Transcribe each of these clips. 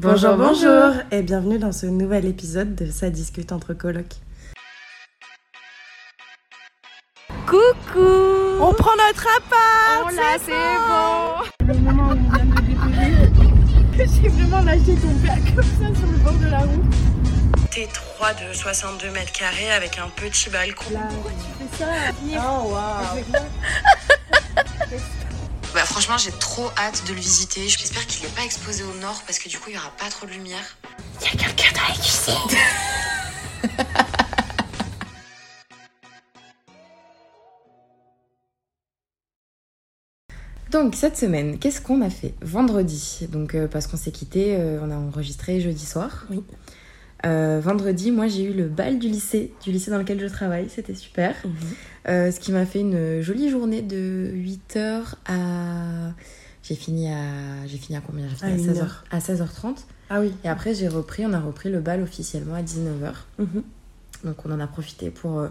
Bonjour, bonjour et bienvenue dans ce nouvel épisode de Ça discute entre colocs. Coucou. On prend notre appart Oh là, c'est bon. Le moment où on vient de déposer, j'ai vraiment lâché ton père comme ça sur le bord de la route. T3 de 62 mètres carrés avec un petit balcon. Là, tu fais ça. Oh waouh Bah, franchement, j'ai trop hâte de le visiter. J'espère qu'il n'est pas exposé au nord parce que du coup, il n'y aura pas trop de lumière. Il y a quelqu'un dans la cuisine. Donc cette semaine, qu'est-ce qu'on a fait? Vendredi, donc euh, parce qu'on s'est quitté, euh, on a enregistré jeudi soir. Oui. Euh, vendredi, moi j'ai eu le bal du lycée, du lycée dans lequel je travaille, c'était super. Euh, ce qui m'a fait une jolie journée de 8h à... J'ai fini à... J'ai fini à combien? J'ai fini À à, une 16h... heure. à 16h30. Ah oui. Et après j'ai repris, on a repris le bal officiellement à 19h. Mhm. Donc on en a profité pour euh,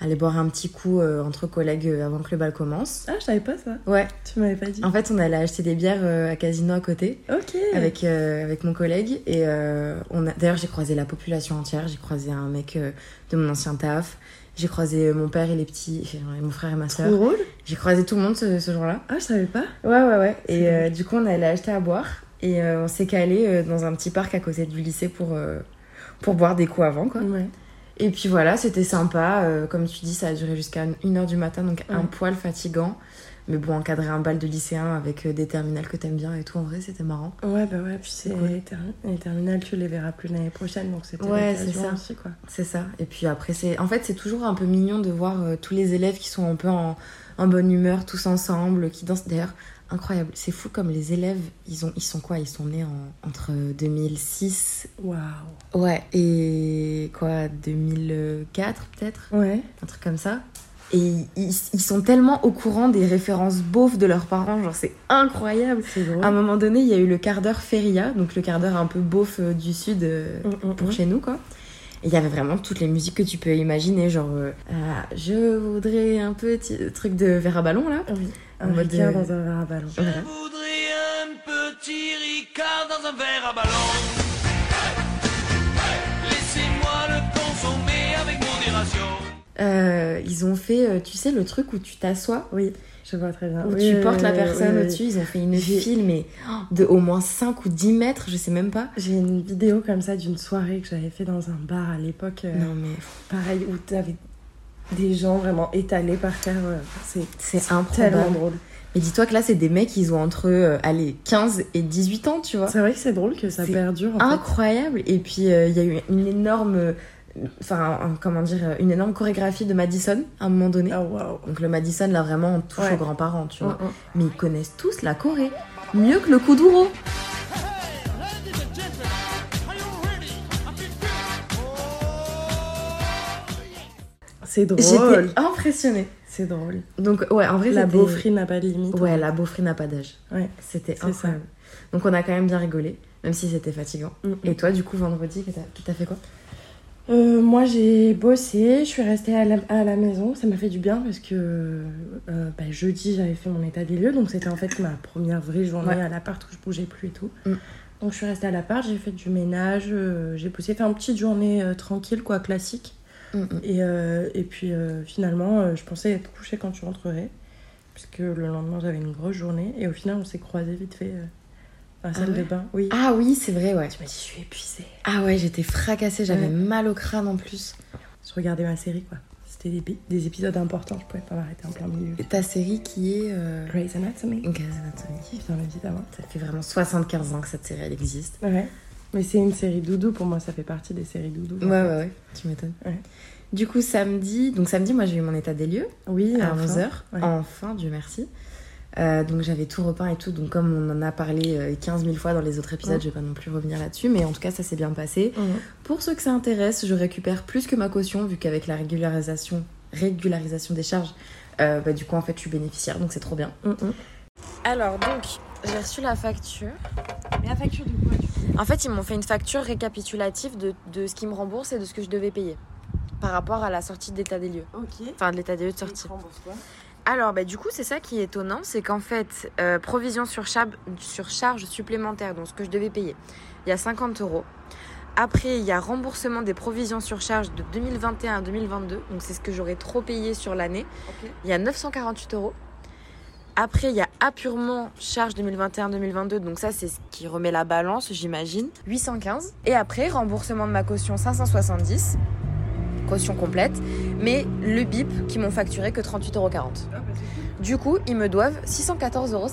aller boire un petit coup euh, entre collègues euh, avant que le bal commence. Ah, je savais pas ça. Ouais, Tu m'avais pas dit. en fait on allait acheter des bières à Casino à côté Ok. avec, avec mon collègue. Et on a... d'ailleurs, j'ai croisé la population entière. J'ai croisé un mec de mon ancien taf. J'ai croisé mon père et les petits, enfin, mon frère et ma Trop soeur. drôle. J'ai croisé tout le monde ce, ce jour-là. Ah, je savais pas. Ouais, ouais, ouais. Et du coup, on allait acheter à boire. Et on s'est calé dans un petit parc à côté du lycée pour, pour boire des coups avant, quoi. Ouais. Et puis voilà, c'était sympa. Euh, comme tu dis, ça a duré jusqu'à 1h du matin, donc un poil fatigant. Mais bon, encadrer un bal de lycéen avec euh, des terminales que t'aimes bien et tout, en vrai, c'était marrant. Ouais, bah ouais, puis c'est cool. les, ter- les terminales, tu les verras plus l'année prochaine, donc c'était Ouais, c'est ça. aussi, quoi. C'est ça. Et puis après, c'est en fait, c'est toujours un peu mignon de voir euh, tous les élèves qui sont un peu en, en bonne humeur, tous ensemble, qui dansent. D'ailleurs, incroyable. C'est fou comme les élèves, ils, ont, ils sont quoi? Ils sont nés en, entre 2006 Waouh. ouais, et quoi? 2004 peut-être? Ouais. Un truc comme ça. Et ils, ils sont tellement au courant des références beaufs de leurs parents, genre c'est incroyable. À un moment donné, il y a eu le quart d'heure feria, donc le quart d'heure un peu beauf euh, du sud euh, Mm, mm, pour mm. chez nous, quoi. Et il y avait vraiment toutes les musiques que tu peux imaginer, genre euh, Ah, je voudrais un petit truc de verre à ballon là. Oui. Un mode Ricard de- dans un verre à ballon. Voilà. voudrais un petit Ricard dans un verre à ballon. Laissez-moi le consommer avec modération. Euh, ils ont fait, euh, tu sais, le truc où tu t'assois, Oui, je vois très bien. où Oui, tu oui, portes la personne oui, oui. au-dessus. Ils ont fait une file, mais oh, de au moins 5 ou 10 mètres, je sais même pas. J'ai une vidéo comme ça d'une soirée que j'avais fait dans un bar à l'époque. euh, Non, mais Pareil, où t'avais des gens vraiment étalés par terre. ouais. C'est c'est tellement drôle. Mais dis-toi que là, c'est des mecs, ils ont entre, euh, allez, 15 et 18 ans, tu vois. C'est vrai que c'est drôle que ça perdure en fait. incroyable. Et puis euh, il y a eu une énorme, euh, enfin comment dire, euh, une énorme chorégraphie de Madison à un moment donné. Ah waouh. Donc le Madison là vraiment on touche Ouais. aux grands-parents, tu vois. Mm, mm. Mais ils connaissent tous la Corée, mieux que le kuduro. C'est drôle. J'étais impressionnée. C'est drôle. Donc ouais, en vrai La beaufrie n'a pas de limite. Ouais, la beaufrie n'a pas d'âge. Ouais. C'était incroyable. Donc on a quand même bien rigolé, même si c'était fatigant. Mm, mm. Et toi du coup vendredi, t'as fait quoi? Euh, moi j'ai bossé, je suis restée à la, à la maison, ça m'a fait du bien parce que euh, bah, jeudi j'avais fait mon état des lieux, donc c'était en fait ma première vraie journée Ouais. à l'appart où je bougeais plus et tout. Mm. Donc je suis restée à l'appart, j'ai fait du ménage, euh, j'ai bossé, fait une petite journée euh, tranquille quoi, classique. Et, euh, et puis euh, finalement euh, je pensais être couchée quand tu rentrerais, puisque le lendemain j'avais une grosse journée et au final on s'est croisés vite fait à la Ah salle ouais de bain. Oui. Ah oui, c'est vrai, ouais. Tu m'as dit je suis épuisée. Ah ouais, j'étais fracassée, j'avais Ouais. mal au crâne en plus. Je regardais ma série quoi. C'était des, pi- des épisodes importants, je pouvais pas m'arrêter en plein milieu. Ta série qui est. Grey's Anatomy. Grey's Anatomy. Évidemment. Ça fait vraiment 75 ans que cette série elle existe. Ouais. Mais c'est une série doudou, pour moi ça fait partie des séries doudou. Ouais, ouais, ouais, tu m'étonnes. Ouais. Du coup, samedi, donc samedi, moi j'ai eu mon état des lieux Oui, à enfin. 11h. Ouais. Enfin, Dieu merci. Euh, donc j'avais tout repeint et tout, donc comme on en a parlé euh, 15 000 fois dans les autres épisodes, Ouais. je vais pas non plus revenir là-dessus, mais en tout cas ça s'est bien passé. Pour ceux que ça intéresse, je récupère plus que ma caution, vu qu'avec la régularisation, régularisation des charges, euh, bah, du coup en fait je suis bénéficiaire, donc c'est trop bien. Mhm. Alors donc, j'ai reçu la facture. Mais la facture de quoi du coup? En fait, ils m'ont fait une facture récapitulative de, de ce qu'ils me remboursent et de ce que je devais payer par rapport à la sortie d'état des lieux. Ok. Enfin, de l'état des lieux de Tu sortie. Alors, bah, du coup, c'est ça qui est étonnant, c'est qu'en fait, euh, provision sur charge supplémentaire, donc ce que je devais payer, il y a 50 euros. Après, il y a remboursement des provisions sur charge de 2021 à 2022, donc c'est ce que j'aurais trop payé sur l'année. Il y a 948 euros. Après, il y a appurement charge 2021-2022, donc ça, c'est ce qui remet la balance, j'imagine. 815. Et après, remboursement de ma caution 570, caution complète, mais le BIP qui m'ont facturé que 38,40 euros. Du coup, ils me doivent 614,56 euros.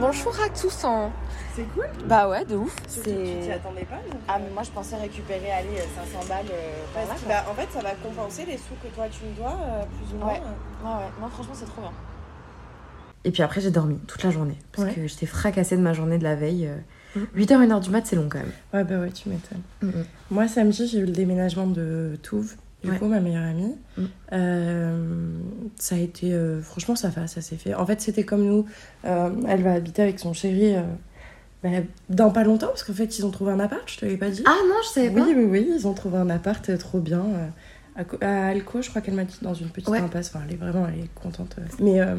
Bonjour à tous en... C'est cool. Bah ouais, de ouf. Surtout que tu t'y attendais pas. donc, Ah, mais moi je pensais récupérer, allez, 500 balles euh, parce là, bah, en fait, ça va compenser les sous que toi tu me dois, euh, plus ou moins. Ouais. Ouais, ouais. Non, franchement, c'est trop bien. Et puis après, j'ai dormi toute la journée. Parce Ouais. que j'étais fracassée de ma journée de la veille. Mm. 8h, 1h du mat, c'est long quand même. Ouais, bah ouais, tu m'étonnes. Mm, mm. Moi, samedi, j'ai eu le déménagement de Touve, du Ouais. coup, ma meilleure amie. Mm. Euh, ça a été. euh, franchement, ça, va, ça s'est fait. En fait, c'était comme nous. Euh, elle va habiter avec son chéri euh, bah, dans pas longtemps, parce qu'en fait, ils ont trouvé un appart, je te l'avais pas dit. Ah non, je savais oui, oui, oui, ils ont trouvé un appart euh, trop bien. À, Co- à Alco, je crois qu'elle m'a dit dans une petite Ouais. impasse. Enfin, elle est vraiment elle est contente. euh. Mais euh,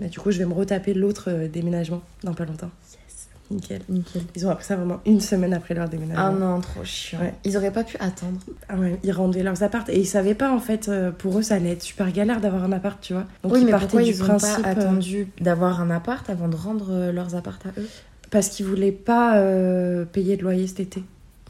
bah, du coup, je vais me retaper l'autre euh, déménagement dans pas longtemps. Yes, nickel. Nickel. Ils ont appris ça vraiment une semaine après leur déménagement. Ah non, trop chiant. Ouais. Ils auraient pas pu attendre. Ah ouais, ils rendaient leurs apparts et ils savaient pas en fait, pour eux ça allait être super galère d'avoir un appart, tu vois. Donc oui, ils mais partaient pourquoi du ils ont principe pas euh, attendu d'avoir un appart avant de rendre leurs apparts à eux? parce qu'ils voulaient pas euh, payer de loyer cet été.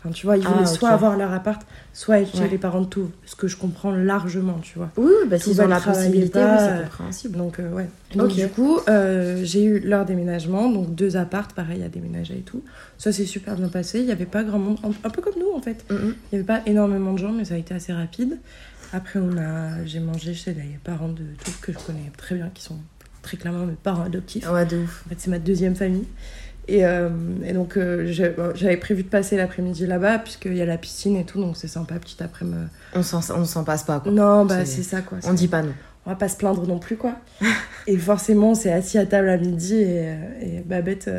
Enfin, tu vois, ils Ah, voulaient ok. soit avoir leur appart, soit être chez les parents de tout, ce que je comprends largement, tu vois. Oui, bah s'ils ont la possibilité, pas, oui, euh, c'est compréhensible. Donc euh, ouais. Donc du coup, euh, j'ai eu leur déménagement, donc deux apparts, pareil à déménager et tout. Ça s'est super bien passé. Il y avait pas grand monde, un, peu comme nous en fait. Mm. Il y avait pas énormément de gens, mais ça a été assez rapide. Après, on a, j'ai mangé chez les parents de tout que je connais très bien, qui sont très clairement mes parents adoptifs. Ouais, de ouf. En fait, c'est ma deuxième famille. Et, euh, et donc, euh, bon, j'avais prévu de passer l'après-midi là-bas, puisqu'il y a la piscine et tout, donc c'est sympa, petit après-midi. On s'en, passe pas, quoi. Non, bah C'est- c'est ça, quoi. On dit pas non. On va pas se plaindre non plus, quoi. et forcément, on s'est assis à table à midi, et, euh, et Babette,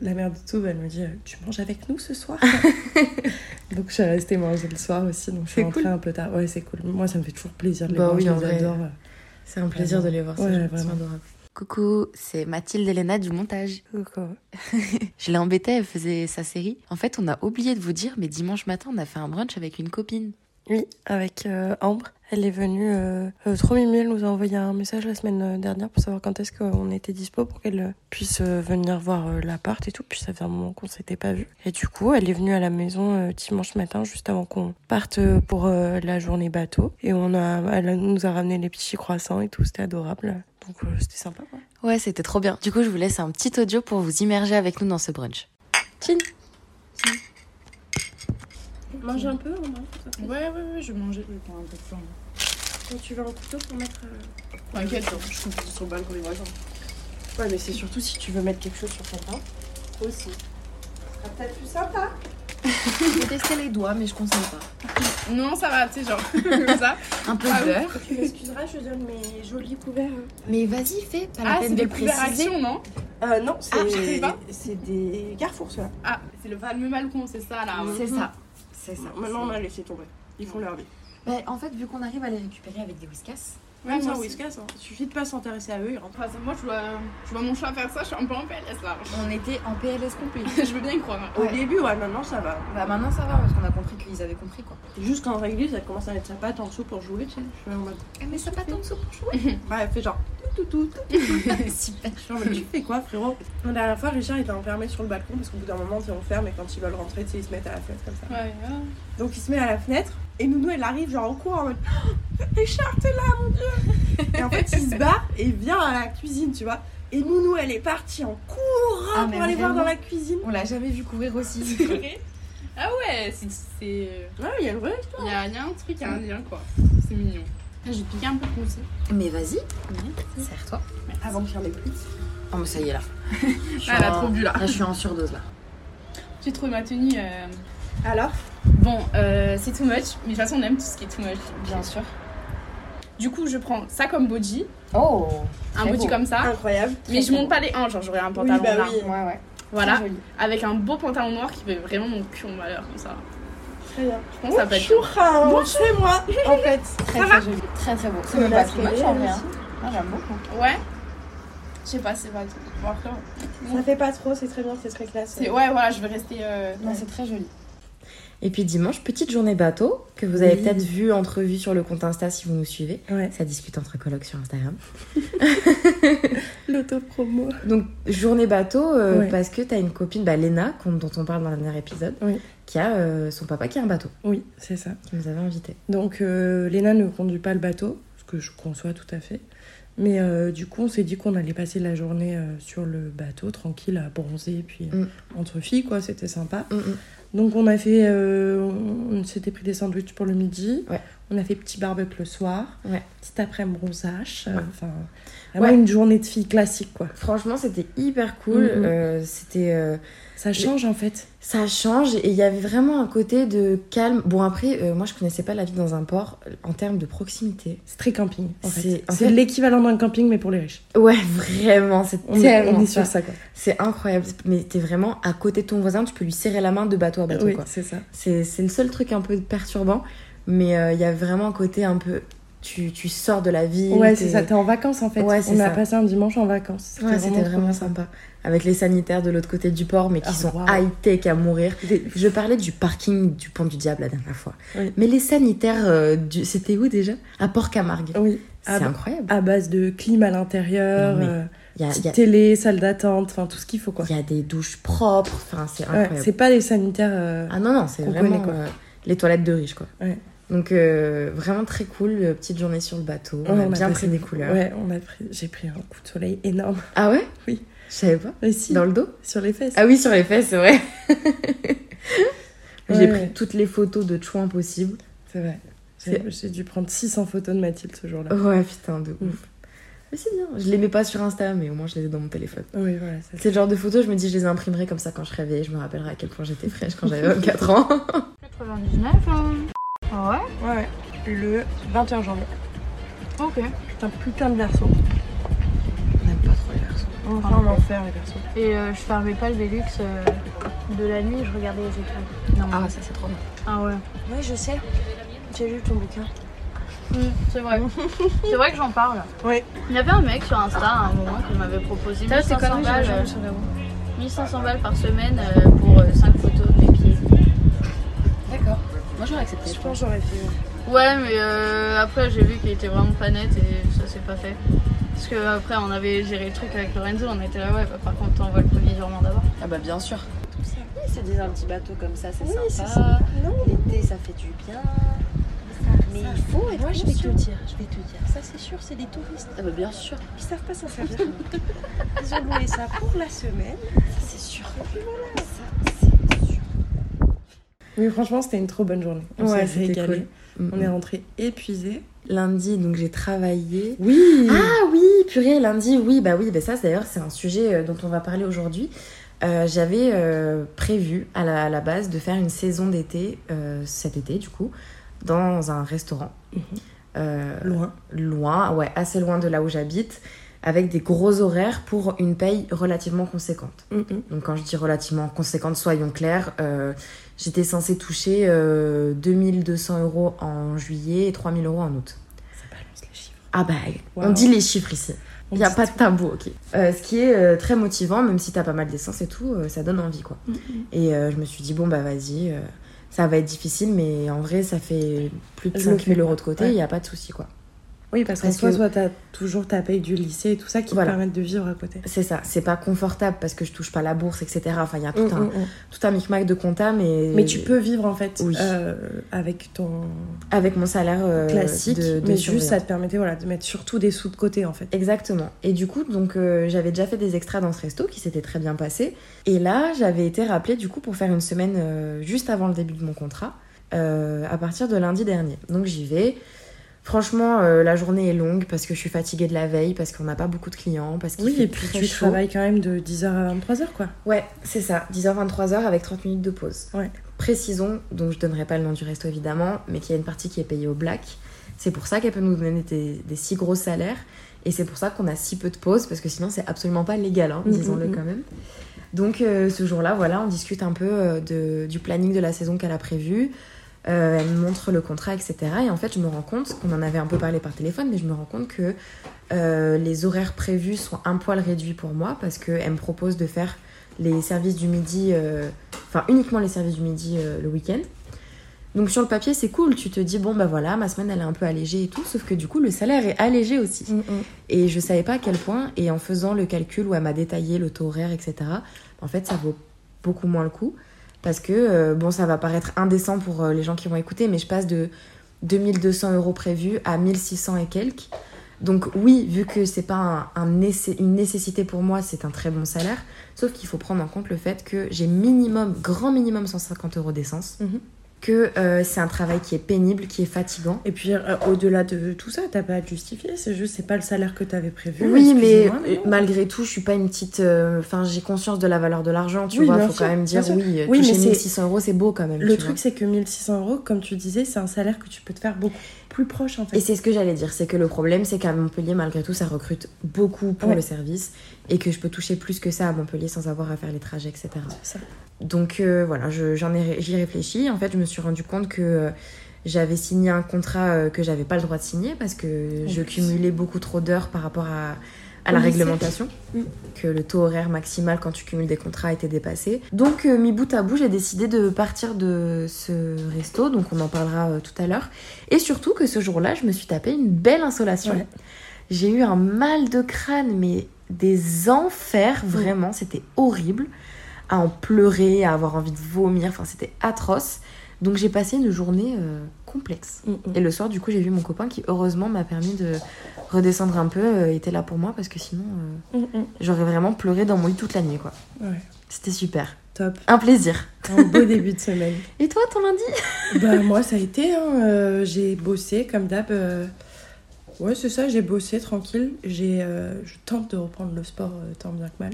la mère de tout, elle me dit Tu manges avec nous ce soir Donc, je suis restée manger le soir aussi, donc je suis C'est rentrée cool. un peu tard. Ouais, c'est cool. Moi, ça me fait toujours plaisir de les Bah voir, oui, en vrai. C'est un plaisir de les voir, ces Ouais, gens, ils vraiment. sont adorables. Coucou, c'est Mathilde Elena du montage. Coucou. Je l'ai embêtée, elle faisait sa série. En fait, on a oublié de vous dire, mais dimanche matin, on a fait un brunch avec une copine. Oui, avec euh, Ambre. Elle est venue. Euh, euh, trop mimi, elle nous a envoyé un message la semaine euh, dernière pour savoir quand est-ce qu'on était dispo pour qu'elle euh, puisse venir voir l'appart et tout. Puis ça fait un moment qu'on s'était pas vu. Et du coup, elle est venue à la maison euh, dimanche matin, juste avant qu'on parte pour euh, la journée bateau. Et on a, elle nous a ramené les petits croissants et tout. C'était adorable. Donc euh, c'était sympa, quoi. Ouais, c'était trop bien. Du coup, je vous laisse un petit audio pour vous immerger avec nous dans ce brunch. Chin Mange un peu. Ouais, ouais, ouais, je vais manger. Je vais prendre un peu de temps. Quand tu veux un couteau pour mettre. euh, T'inquiète, je coupe sur le balcon des voisins. Ouais, mais c'est surtout si tu veux mettre quelque chose sur ta main. Aussi. Ce sera peut-être plus sympa. J'ai testé les doigts, mais je conseille pas. Non, ça va, tu sais, genre, comme ça. Un peu Ah oui. beurre. Tu m'excuseras, je donne mes jolis couverts. Mais vas-y, fais, pas la Ah, peine c'est de des préciser. action, non? Euh, non, c'est Ah, je savais pas. c'est des Carrefour, ceux-là. Ah, c'est le fameux balcon, c'est ça, là. C'est ça. C'est ça. Maintenant, on a laissé tomber. Ils font leur vie. Bah, en fait, vu qu'on arrive à les récupérer avec des whiskas, Ouais, moi ça, aussi. Whiskas, hein. Il suffit de pas s'intéresser à eux, ils rentrent. Enfin, moi, je vois, je vois mon chat faire ça, je suis un peu en PLS, là. on était en PLS complet. je veux bien y croire. hein. Au Ouais. début, ouais, maintenant ça va. Bah maintenant ça va parce qu'on a compris qu'ils avaient compris quoi. Juste quand réglisse, elle commence à mettre sa patte en dessous pour jouer, tu sais. Je suis en mode. Ah, mais ça pas tant de soupe pour jouer. Ouais, elle fait genre. Tout, tout, tout, tout. Super. Je suis en mode, tu fais quoi, frérot? La dernière fois, Richard était enfermé sur le balcon parce qu'au bout d'un moment, tu sais, on ferme et quand ils veulent rentrer, tu sais, ils se mettent à la fenêtre comme ça. Ouais, ouais. Donc il se met à la fenêtre et Nounou elle arrive genre en courant en mode Oh, Richard t'es là mon dieu Et en fait il se bat et vient à la cuisine tu vois et Nounou elle est partie en courant Ah, pour aller voir dans la cuisine On l'a jamais vu courir aussi. C'est vrai Ah ouais, c'est. c'est- Ouais il y a une vraie histoire Il y, a, il y a un truc, il y a un lien, quoi. C'est mignon. Ah, Je vais te piquer un peu de aussi. mais vas-y, serre-toi. Avant qu'il y en ait plus Oh mais ça y est là. Ah, elle a trop bu, là. Là je suis en surdose là. J'ai trouvé ma tenue. euh, Alors Bon, euh, c'est too much, mais de toute façon, on aime tout ce qui est too much. Bien sûr. Du coup, je prends ça comme body, Oh. un body beau. comme ça, Incroyable mais je monte pas les hanches, genre j'aurais un pantalon bah là. oui. Ouais ouais. Voilà, avec un beau pantalon noir qui fait vraiment mon cul en valeur, comme ça. Très bien Je pense que ça peut être. Bonjour c'est moi en fait Très très joli. Très très beau. C'est même pas too much en vrai. Ah, j'aime beaucoup. Ouais. Je sais pas, c'est pas. Bon, après, Ça fait pas trop, c'est très bien, c'est très classe. ouais, voilà, je vais rester. euh, Non, c'est très joli. Et puis dimanche, petite journée bateau, que vous avez Oui. peut-être vu, entrevu sur le compte Insta si vous nous suivez. Ouais. Ça discute entre colocs sur Instagram. L'auto-promo. Donc, journée bateau, euh, Ouais. parce que t'as une copine, bah, Léna, dont on parle dans le dernier épisode, Oui. qui a euh, son papa qui a un bateau, Oui, c'est ça. qui nous avait invité. Donc, euh, Léna ne conduit pas le bateau, ce que je conçois tout à fait. Mais euh, du coup, on s'est dit qu'on allait passer la journée euh, sur le bateau, tranquille, à bronzer, puis euh, Mm. entre filles, quoi, c'était sympa. Mm, mm. Donc, on a fait. euh, on s'était pris des sandwichs pour le midi. Ouais. On a fait petit barbecue le soir. Ouais. Petit après-midi bronzage. euh, Ouais. Enfin, vraiment une journée de filles classique, quoi. Franchement, c'était hyper cool. Mm, mm. euh, c'était. Ça change, en fait. ça change et il y avait vraiment un côté de calme. Bon, après, euh, moi je connaissais pas la vie dans un port euh, en termes de proximité. C'est très camping, en C'est- fait. C'est fait- l'équivalent d'un camping, mais pour les riches. Ouais, vraiment, c'est On est, on sur ça, quoi. C'est incroyable. Mais t'es vraiment à côté de ton voisin, tu peux lui serrer la main de bateau à bateau. oui, c'est ça. C'est c'est le seul truc un peu perturbant, mais euh, il y a vraiment un côté un peu. Tu, tu sors de la ville. Ouais, c'est ça. T'es en vacances, en fait. Ouais, on a ça. passé un dimanche en vacances. Ouais, c'était trop vraiment bien, sympa. Avec les sanitaires de l'autre côté du port, mais qui Ah, sont waouh. high-tech à mourir. Je parlais du parking du Pont du Diable la dernière fois. Oui. Mais les sanitaires, euh, du... c'était où déjà? À Port-Camargue. Oui, C'est incroyable. à base de clim à l'intérieur, euh, Il y a, a- télé, salle d'attente, enfin tout ce qu'il faut, quoi. il y a des douches propres. Enfin, c'est Ouais, incroyable. c'est pas les sanitaires. euh, Ah non, non, c'est vraiment euh, les toilettes de riches, quoi. Ouais. Donc, euh, vraiment très cool. euh, Petite journée sur le bateau. On ouais, a on a bien pris des couleurs. Ouais, on a pris... j'ai pris un coup de soleil énorme. Ah ouais? Oui. Je savais pas. Mais si, Dans le dos? Sur les fesses. Ah oui, sur les fesses, c'est vrai. J'ai Ouais, pris toutes les photos de chouin possibles. C'est vrai. J'ai dû prendre 600 photos de Mathilde ce jour-là. Ouais, putain, de ouf. Mm. Mais c'est bien. Je les mets pas sur Insta, mais au moins je les ai dans mon téléphone. Oui, voilà. C'est le genre de photos, je me dis, je les imprimerai comme ça quand je serai vieille. Je me rappellerai à quel point j'étais fraîche quand j'avais 24 ans. 99, hein. Ah ouais Ouais, ouais. Le 21 janvier. Ok. Putain, plus plein de versos. On n'aime pas trop les versos. On va en enfer, les versos. Et euh, je fermais pas le Velux euh, de la nuit, je regardais les étoiles. Non. Ah, ça c'est trop bien. Ah ouais. Oui, je sais. J'ai lu ton bouquin. Mm, c'est vrai. c'est vrai que j'en parle. Oui. Il y avait un mec sur Insta à un moment qui m'avait proposé 1500 balles, euh, 1500 balles par semaine euh, pour 5 photos de mes pieds. D'accord. Moi j'aurais accepté. Je pense que j'aurais fait. Ouais, mais euh, après j'ai vu qu'il était vraiment pas net et ça s'est pas fait. Parce que après on avait géré le truc avec Lorenzo, on était là, ouais, bah, par contre t'envoies le premier virement d'abord. Ah bah bien sûr. Ils se disent un petit bateau comme ça, c'est sympa. L'été, ça fait du bien. Mais il faut être Moi, je vais te dire, je vais te dire. Ça, c'est sûr, c'est des touristes. Ah bah bien sûr. Ils savent pas s'en servir. Ils ont loué ça pour la semaine. Ça, c'est sûr. Et puis voilà, ça, c'est sûr. Oui, franchement, c'était une trop bonne journée. On s'est régalé. cool. Mm, On est rentrés épuisés. Lundi, donc j'ai travaillé. Oui Ah oui, purée, lundi, oui, bah oui, bah ça d'ailleurs c'est un sujet euh, dont on va parler aujourd'hui. Euh, J'avais euh, prévu à la, à la base de faire une saison d'été, euh, cet été du coup, dans un restaurant. Mhm. Loin. loin, ouais, assez loin de là où j'habite, avec des gros horaires pour une paye relativement conséquente. Mm, mm. Donc quand je dis relativement conséquente, soyons clairs, euh, j'étais censée toucher euh, 2200 euros en juillet et 3000 euros en août. Ça balance les chiffres. Ah bah, on dit les chiffres ici. Il n'y a pas de tabou, ok. Euh, ce qui est euh, très motivant, même si t'as pas mal d'essence et tout, euh, ça donne envie, quoi. Mm, Et euh, je me suis dit, bon, bah vas-y, ça va être difficile, mais en vrai, ça fait plus de Je le 5000 fais, euros de côté, il ouais. n'y a pas de souci, quoi. Oui, parce qu'en Parce soi, que- soit t'as toujours ta paye du lycée et tout ça qui Voilà. te permettent de vivre à côté. C'est ça, c'est pas confortable parce que je touche pas la bourse, etc. Enfin, il y a tout, Mm, un, mm, mm. tout un micmac de compta, mais. Mais tu peux vivre en fait Oui. euh, avec ton Avec mon salaire euh, classique, de, de mais juste ça te permettait voilà, de mettre surtout des sous de côté en fait. Exactement. Et du coup, donc euh, j'avais déjà fait des extras dans ce resto qui s'était très bien passé. Et là, j'avais été rappelée du coup pour faire une semaine juste avant le début de mon contrat, à partir de lundi dernier. Donc j'y vais. Franchement, euh, la journée est longue parce que je suis fatiguée de la veille, parce qu'on n'a pas beaucoup de clients, parce qu'il Oui, fait et puis très tu chaud. travailles quand même de 10h à 23h quoi. Ouais, c'est ça. 10h-23h avec 30 minutes de pause. Ouais. Précisons, donc je donnerai pas le nom du resto évidemment, mais qu'il y a une partie qui est payée au black. C'est pour ça qu'elle peut nous donner des, des si gros salaires. Et c'est pour ça qu'on a si peu de pauses, parce que sinon c'est absolument pas légal, hein, Mm, disons-le mm, mm. quand même. Donc euh, ce jour-là, voilà, on discute un peu euh, de, du planning de la saison qu'elle a prévu. Euh, elle me montre le contrat, etc. Et en fait, je me rends compte, qu'on en avait un peu parlé par téléphone, mais je me rends compte que euh, les horaires prévus sont un poil réduits pour moi parce qu'elle me propose de faire les services du midi, euh, enfin uniquement les services du midi le week-end. Donc sur le papier, c'est cool. Tu te dis, bon, bah voilà, ma semaine, elle est un peu allégée et tout. Sauf que du coup, le salaire est allégé aussi. Et je savais pas à quel point. Et en faisant le calcul où elle m'a détaillé le taux horaire, etc., en fait, ça vaut beaucoup moins le coup. Parce que, euh, bon, ça va paraître indécent pour euh, les gens qui vont écouter, mais je passe de 2200 euros prévus à 1600 et quelques. Donc oui, vu que c'est pas une nécessité pour moi, c'est un très bon salaire. Sauf qu'il faut prendre en compte le fait que j'ai minimum, grand minimum 150 euros d'essence. Mhm. Que euh, c'est un travail qui est pénible, qui est fatigant. Et puis euh, au-delà de tout ça, t'as pas à te justifier, c'est juste c'est pas le salaire que t'avais prévu. Oui, mais euh, malgré tout, je suis pas une petite. euh, Enfin, j'ai conscience de la valeur de l'argent, tu Oui, vois. Faut sûr, quand même dire oui, Oui, toucher mais c'est- 1600 euros, c'est beau quand même. Le truc, c'est que 1600 euros, comme tu disais, c'est un salaire que tu peux te faire beaucoup plus proche en fait. Et c'est ce que j'allais dire, c'est que le problème, c'est qu'à Montpellier, malgré tout, ça recrute beaucoup pour Ouais. le service et que je peux toucher plus que ça à Montpellier sans avoir à faire les trajets, etc. Ça. Donc euh, voilà, je- j'en ai, j'y réfléchi. En fait, je me suis rendu compte que euh, j'avais signé un contrat euh, que j'avais pas le droit de signer parce que En je plus. cumulais beaucoup trop d'heures par rapport à, à la réglementation, Mm. que le taux horaire maximal quand tu cumules des contrats était dépassé. Donc, euh, mis bout à bout, j'ai décidé de partir de ce resto, donc on en parlera euh, tout à l'heure. Et surtout que ce jour-là, je me suis tapé une belle insolation. Ouais. J'ai eu un mal de crâne, mais des enfers, Mm. vraiment, c'était horrible. À en pleurer, à avoir envie de vomir, enfin c'était atroce. Donc j'ai passé une journée euh, complexe. Mm, mm. Et le soir, du coup, j'ai vu mon copain qui, heureusement, m'a permis de redescendre un peu, euh, était là pour moi parce que sinon, euh, Mm, j'aurais vraiment pleuré dans mon lit toute la nuit, quoi. Ouais, C'était super. top. Un plaisir. Un beau début de semaine. Et toi, ton lundi? Bah moi ça a été, hein, euh, j'ai bossé comme d'hab. euh, Ouais c'est ça, j'ai bossé tranquille. J'ai, je tente de reprendre le sport tant bien que mal.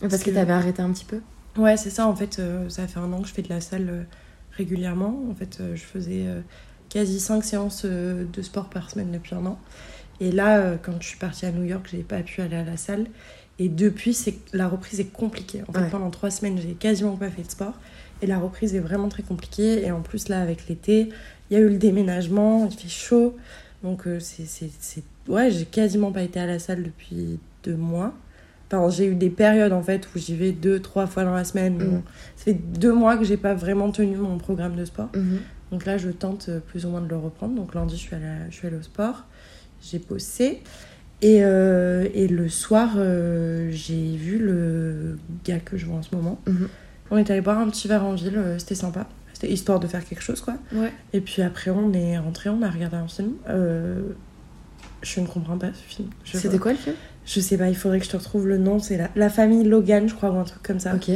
Parce que que- t'avais arrêté un petit peu? Ouais c'est ça en fait, ça fait un an que je fais de la salle régulièrement. En fait je faisais quasi 5 séances euh, de sport par semaine depuis un an. Et là euh, quand je suis partie à New York j'ai pas pu aller à la salle. Et depuis c'est la reprise est compliquée. En fait Ouais. pendant 3 semaines j'ai quasiment pas fait de sport. Et la reprise est vraiment très compliquée. Et en plus là avec l'été, il y a eu le déménagement, il fait chaud. Donc euh, c'est. Ouais, j'ai quasiment pas été à la salle depuis deux mois. Enfin, j'ai eu des périodes en fait où j'y vais deux, trois fois dans la semaine. Mhm. bon, ça fait deux mois que j'ai pas vraiment tenu mon programme de sport. Donc là, je tente euh, plus ou moins de le reprendre. Donc lundi, je suis allée, à- je suis allée au sport. J'ai bossé. Et, euh, et le soir, euh, j'ai vu le gars que je vois en ce moment. Mhm. On est allé boire un petit verre en ville. C'était sympa. C'était histoire de faire quelque chose, quoi. Ouais. Et puis après, on est rentré, on a regardé un film. Euh, je ne comprends pas ce film. C'était quoi le film? Je sais pas, il faudrait que je te retrouve le nom. C'est la, la famille Logan, je crois, ou un truc comme ça. Ok.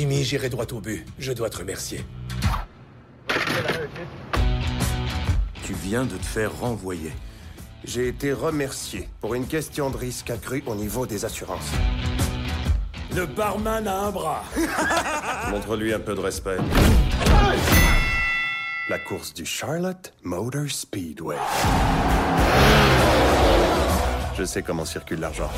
Jimmy, j'irai droit au but. Je dois te remercier. Tu viens de te faire renvoyer. J'ai été remercié pour une question de risque accru au niveau des assurances. Le barman a un bras. Montre-lui un peu de respect. La course du Charlotte Motor Speedway. Je sais comment circule l'argent.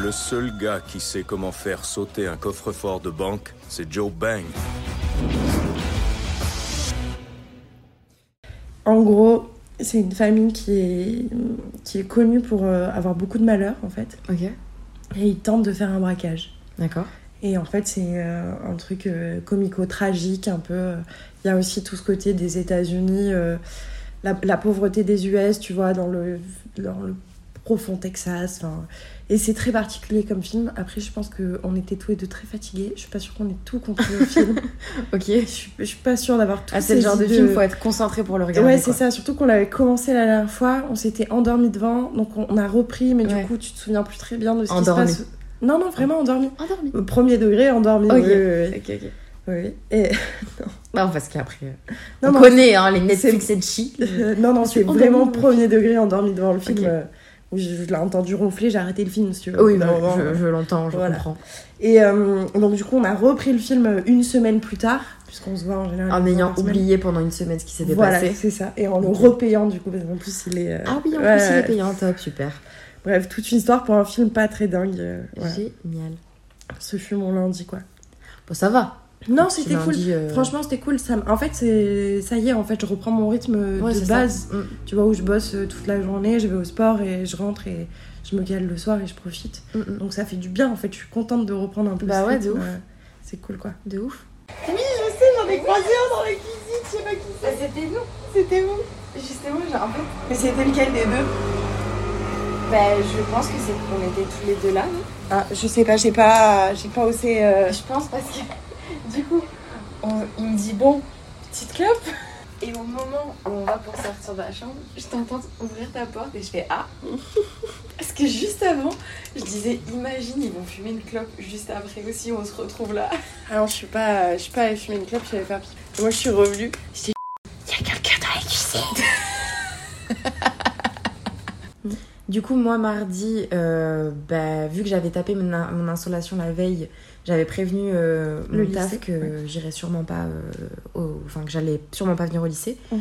Le seul gars qui sait comment faire sauter un coffre-fort de banque, c'est Joe Bang. En gros, c'est une famille qui est, qui est connue pour euh, avoir beaucoup de malheur, en fait. Ok. Et ils tentent de faire un braquage. D'accord. Et en fait, c'est euh, un truc euh, comico-tragique, un peu. Il y a aussi tout ce côté des États-Unis, la, la pauvreté des US, tu vois, dans le, dans le profond Texas. enfin. Et c'est très particulier comme film. Après, je pense qu'on était tous les deux très fatigués. Je suis pas sûre qu'on ait tout compris au film. Ok. Je suis, je suis pas sûre d'avoir tout Ah, c'est le genre de film, faut être concentré pour le regarder. Ouais, c'est ça. Surtout qu'on l'avait commencé la dernière fois, on s'était endormi devant, donc on, a repris, mais Ouais. du coup, tu te souviens plus très bien de ce Endormi. qui se passe. Non, non, vraiment endormi. Endormi. Au premier degré, endormi. Ok. oui, oui, oui. Ok, ok. Oui. Et... Non, parce qu'après. euh, Non, on non, connaît hein, les Netflix et chi. Euh, non, non, c'est vraiment premier degré endormi devant le film. Ok. Euh, Je, l'ai entendu ronfler, j'ai arrêté le film, si tu veux. Oui, bah, moment, je, je l'entends, je Voilà. comprends. Et euh, donc, du coup, on a repris le film une semaine plus tard, puisqu'on se voit en général. En ayant oublié pendant une semaine ce qui s'était Voilà, passé. c'est ça. Et en le repayant, du coup, parce qu'en plus, il est. euh, Ah oui, en ouais, plus il est payant, top, super. Bref, toute une histoire pour un film pas très dingue. euh, voilà. Génial. Ce fut mon lundi, quoi. Bon, ça va. Non, c'était cool. euh, Franchement, c'était cool. Ça, en fait, c'est ça y est, en fait, je reprends mon rythme Ouais, de ça. base. Mm. Tu vois, où je bosse euh, toute la journée, je vais au sport et je rentre et je me cale le soir et je profite. Mm, mm. Donc ça fait du bien, en fait. Je suis contente de reprendre un peu Bah ce ouais, de rythme, ouf. euh, C'est cool, quoi. De ouf. Oui, je sais, j'en ai croisé un dans la cuisine, je sais pas qui c'est. C'était nous. C'était vous Justement, j'ai un peu. Mais c'était lequel des deux? Bah, je pense que c'est qu'on était tous les deux là, non? Ah, je sais pas, j'ai pas, j'ai pas osé. euh, Je pense parce que du coup, on- il me dit bon, petite clope. Et au moment où on va pour sortir de la chambre, je t'entends ouvrir ta porte et je fais ah. Parce que juste avant, je disais imagine ils vont fumer une clope juste après aussi, on se retrouve là. Alors, je suis pas, je suis pas allée fumer une clope, je suis allée faire pipi. Moi, je suis revenue. Je dis, il y a quelqu'un dans la cuisine. Du coup, moi, mardi, euh, bah, vu que j'avais tapé mon, in- mon insolation la veille, j'avais prévenu euh, Le mon taf que ouais. j'irais sûrement pas, euh, au- enfin que j'allais sûrement pas venir au lycée, Mhm.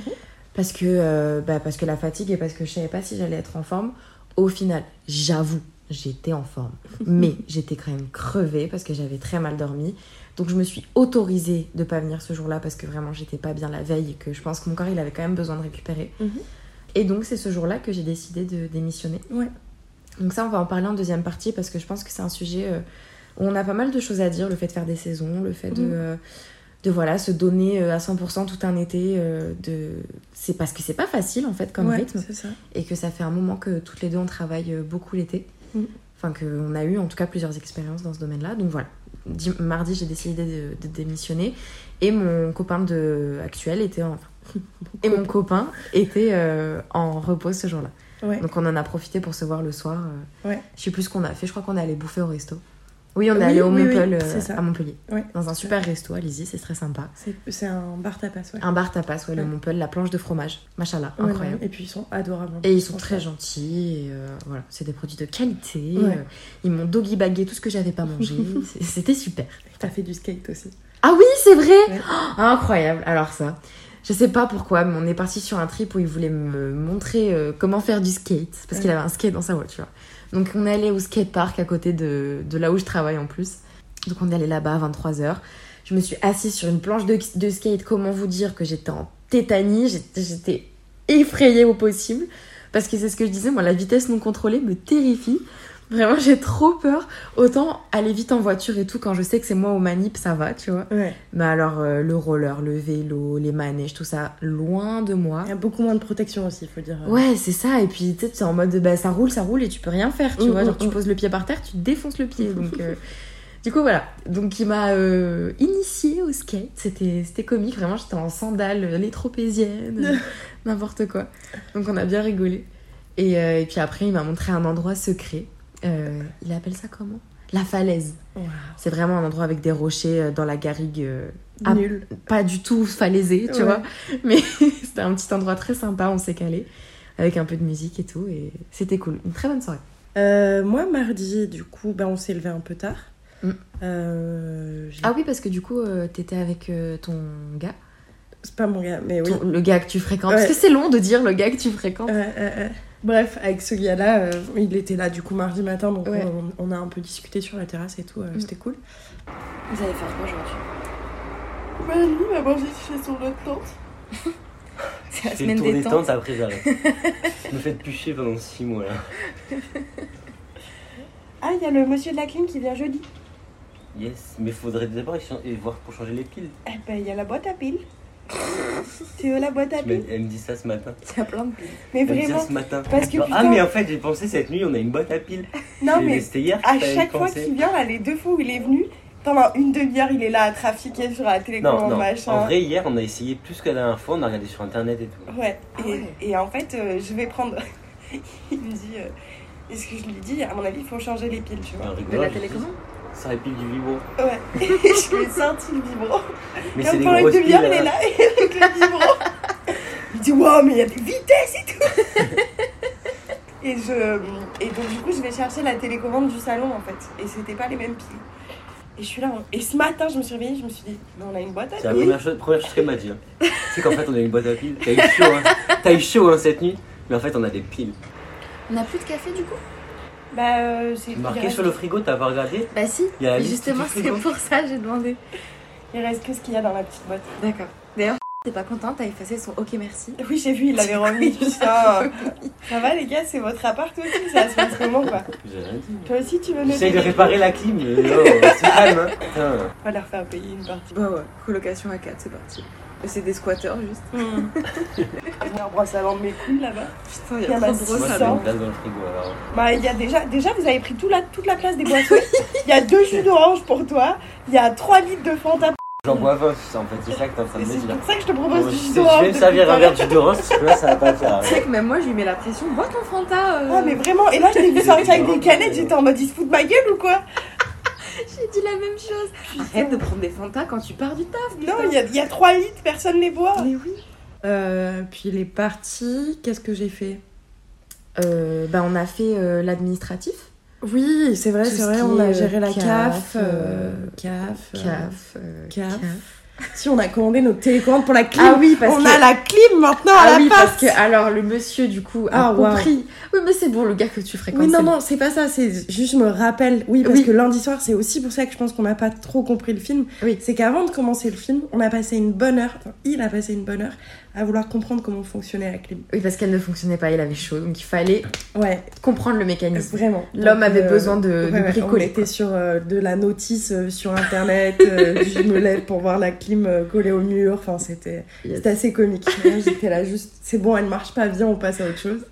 parce que euh, bah, parce que la fatigue et parce que je savais pas si j'allais être en forme. Au final, j'avoue, j'étais en forme, mais j'étais quand même crevée parce que j'avais très mal dormi. Donc je me suis autorisée de pas venir ce jour-là parce que vraiment j'étais pas bien la veille et que je pense que mon corps il avait quand même besoin de récupérer. Mhm. Et donc c'est ce jour-là que j'ai décidé de démissionner. Ouais. Donc ça on va en parler en deuxième partie parce que je pense que c'est un sujet euh, on a pas mal de choses à dire, le fait de faire des saisons, le fait de, Mhm. euh, de voilà, se donner euh, à 100% tout un été. euh, de... C'est parce que c'est pas facile en fait comme Ouais, rythme ça. et que ça fait un moment que toutes les deux on travaille beaucoup l'été. Mm. Enfin, qu'on a eu en tout cas plusieurs expériences dans ce domaine-là. Donc voilà. Mardi, j'ai décidé de, de démissionner. Et mon copain de... actuel était en. Et mon copain était euh, en repos ce jour-là. Ouais. Donc on en a profité pour se voir le soir. Ouais. Je sais plus ce qu'on a fait. Je crois qu'on est allé bouffer au resto. Oui, on est Oui, allé au oui, Montpel, à Montpellier. Dans un super resto, allez-y, c'est très sympa. C'est un bar tapas, ouais. Un bar tapas, ouais, le. Montpel, la planche de fromage. Machallah, incroyable. Et puis ils sont adorables. Et ils sont très gentils, et euh, voilà, c'est des produits de qualité. Euh, ils m'ont doggy bagué tout ce que j'avais pas mangé. C'était super. T'as fait du skate aussi. Ah oui, c'est vrai. Oh, Incroyable. Alors ça, je sais pas pourquoi, mais on est parti sur un trip où il voulait me montrer euh, comment faire du skate, parce qu'il avait un skate dans sa voiture. Donc on est allé au skatepark à côté de, de là où je travaille en plus. Donc on est allé là-bas à 23h. Je me suis assise sur une planche de, de skate, comment vous dire que j'étais en tétanie, j'étais- effrayée au possible. Parce que c'est ce que je disais, moi la vitesse non contrôlée me terrifie. Vraiment, j'ai trop peur. Autant aller vite en voiture et tout, quand je sais que c'est moi au manip, ça va, tu vois. Ouais. Mais alors, euh, le roller, le vélo, les manèges, tout ça, loin de moi. Il y a beaucoup moins de protection aussi, il faut dire. Ouais, c'est ça. Et puis, tu sais, tu es en mode, bah, ça roule, ça roule et tu peux rien faire, tu Mm, vois. mm, Genre, tu mm. poses le pied par terre, tu défonces le pied. Donc, euh, du coup, voilà. Donc, il m'a euh, initié au skate. C'était c'était comique, vraiment. J'étais en sandales, euh, les tropéziennes, n'importe quoi. Donc, on a bien rigolé. Et, et puis après, il m'a montré un endroit secret. Euh, il appelle ça comment? La falaise. C'est vraiment un endroit avec des rochers euh, dans la garrigue. euh. Nul. pas du tout falaisé, tu Ouais. vois. Mais c'était un petit endroit très sympa, on s'est calé. Avec un peu de musique et tout. Et c'était cool. Une très bonne soirée. Euh, moi, mardi, du coup, ben, on s'est levé un peu tard. Mm. Ah oui, parce que du coup, t'étais avec ton gars. C'est pas mon gars, mais oui. Ton- le gars que tu fréquentes. Ouais. Parce que c'est long de dire le gars que tu fréquentes. Ouais, ouais, ouais. Bref, avec ce gars-là, euh, il était là du coup mardi matin, donc Ouais. on, on a un peu discuté sur la terrasse et tout, euh, Mm. c'était cool. Vous allez faire quoi aujourd'hui? Bah, lui, il va manger chez son autre tante. C'est la Je fais semaine des tentes. tentes, après j'arrête. me faites pucher pendant 6 mois là. Ah, il y a le monsieur de la clim qui vient jeudi. Yes, mais faudrait d'abord et voir pour changer les piles. Eh ben, il y a la boîte à piles. Tu veux la boîte à piles Elle me dit ça ce matin. Il y a plein de piles. Mais Elle me dit ça vraiment, ce matin. parce que Genre, ah putain- mais en fait j'ai pensé cette nuit on a une boîte à piles. non Mais mais C'était hier que à t'avais chaque fois pensé. qu'il vient, là, les deux fois où il est venu, pendant une demi-heure, il est là à trafiquer sur la Non, télécommande, non. machin. En vrai hier on a essayé plus que la dernière fois, on a regardé sur internet et tout. Ouais, Ah et, ouais. et en fait, euh, je vais prendre. il me dit. euh, Est-ce que je lui dis À mon avis, il faut changer les piles, tu vois. rigolo, De la je dis, télécommande Ça répile du vibro. Ouais. je lui ai sorti le vibro. Mais c'est des pendant une piles. demi-heure, il est là avec le vibro. il dit Waouh, mais il y a des vitesses et tout. Et, je, et donc, du coup, je vais chercher la télécommande du salon, en fait. Et c'était pas les mêmes piles. Et je suis là. Et ce matin, je me suis réveillée, je me suis dit, mais on a une boîte à C'est la piles. première chose, première chose qu'elle m'a dit. Hein. C'est qu'en fait, on a une boîte à piles. T'as eu chaud, hein. T'as eu chaud hein, cette nuit. Mais en fait, on a des piles. On n'a plus de café du coup? Bah, euh, c'est. Marqué reste- sur le frigo, t'as pas regardé Bah si. Il y a justement, c'est pour ça que j'ai demandé. Il reste que ce qu'il y a dans la petite boîte. D'accord. D'ailleurs, t'es pas contente, t'as effacé son ok merci. Oui, j'ai vu, il l'avait remis. Putain. Ça va, les gars, c'est votre appart aussi, ça se passe comment, quoi J'ai rien dit. Toi aussi, tu veux nous J'essaye de réparer la clim, mais non, c'est calme. Hein. On va leur faire payer une partie. Bah ouais, colocation à 4, c'est parti. C'est des squatteurs juste. Il y a un brosse à dents de mes couilles là-bas. Putain, Il y a ma trop de le frigo alors. Bah, il y a déjà, déjà, vous avez pris tout la, toute la place des boissons. Il y a deux jus d'orange pour toi. Il y a 3 litres de Fanta. J'en bois 20, ça, en fait, c'est ça que t'es en train de me c'est dire. pour ça que je te Bon, propose je, du sais- jus je vais me servir à un verre de jus d'orange parce que là, ça va pas faire. Tu sais que même moi, je lui mets la pression. Bois ton Fanta. euh. Ah, mais vraiment. Et là, je t'ai vu sortir avec des canettes. J'étais en mode, il se fout de ma gueule ou quoi? J'ai dit la même chose. Arrête de prendre des Fanta quand tu pars du taf. Non, il y a, il y a 3 litres, personne les boit. Mais oui. Euh, puis il est parti. Qu'est-ce que j'ai fait? Euh, bah, on a fait euh, l'administratif. Oui, c'est vrai, Tout c'est ce vrai, qui on a est, géré la CAF, CAF. euh, euh, CAF. euh, CAF. euh, CAF. Si, on a commandé notre télécommande pour la clim. Ah oui, parce on que- a la clim maintenant à Ah la oui, passe. parce que alors le monsieur du coup a Ah, compris. Oui, mais c'est bon, le gars que tu fréquentes. Oui, non, non, c'est pas ça, c'est juste je me rappelle. Oui, parce Oui. que lundi soir, c'est aussi pour ça que je pense qu'on n'a pas trop compris le film. Oui. C'est qu'avant de commencer le film, on a passé une bonne heure, enfin, il a passé une bonne heure à vouloir comprendre comment fonctionnait la clim. Oui, parce qu'elle ne fonctionnait pas, il avait chaud, donc il fallait Ouais, comprendre le mécanisme. vraiment. L'homme avait euh, besoin de, de ouais, on bricoler. était sur euh, de la notice euh, sur internet, euh, je me lève pour voir la clim euh, collée au mur, enfin c'était Yes. assez comique. J'étais là juste, c'est bon, elle marche pas bien, on passe à autre chose.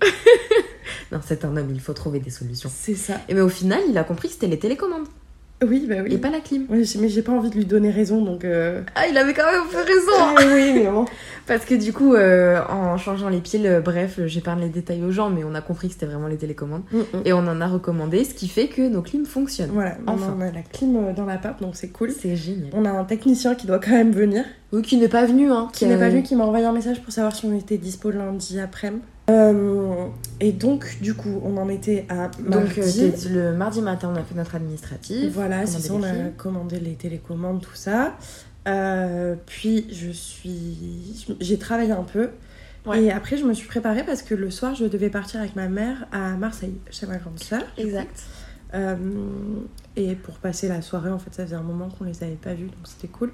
Non, c'est un homme, il faut trouver des solutions. C'est ça. Et mais au final, il a compris que c'était les télécommandes Oui, bah oui. et pas la clim. Ouais, mais j'ai pas envie de lui donner raison, donc... euh, Ah, il avait quand même fait raison Ah, oui, mais bon. Parce que du coup, euh, en changeant les piles, euh, bref, j'épargne les détails aux gens, mais on a compris que c'était vraiment les télécommandes. Mm, mm. Et on en a recommandé, ce qui fait que nos clims fonctionnent. Voilà, Enfin. on a la clim euh, dans l'appart, donc c'est cool. C'est génial. On a un technicien qui doit quand même venir, Ou qui n'est pas venu, hein. qui n'est pas venu, qui m'a envoyé un message pour savoir si on était dispo lundi après-midi. Euh, et donc, du coup, on en était à Donc, mardi. euh, t'es- le mardi matin, on a fait notre administratif. voilà, c'est ça, on a commandé les télécommandes, tout ça. Euh, puis, je suis... J'ai travaillé un peu. Ouais. Et après, je me suis préparée parce que le soir, je devais partir avec ma mère à Marseille, chez ma grande sœur. Exact. Euh, et pour passer la soirée, en fait, ça faisait un moment qu'on les avait pas vus, donc c'était cool.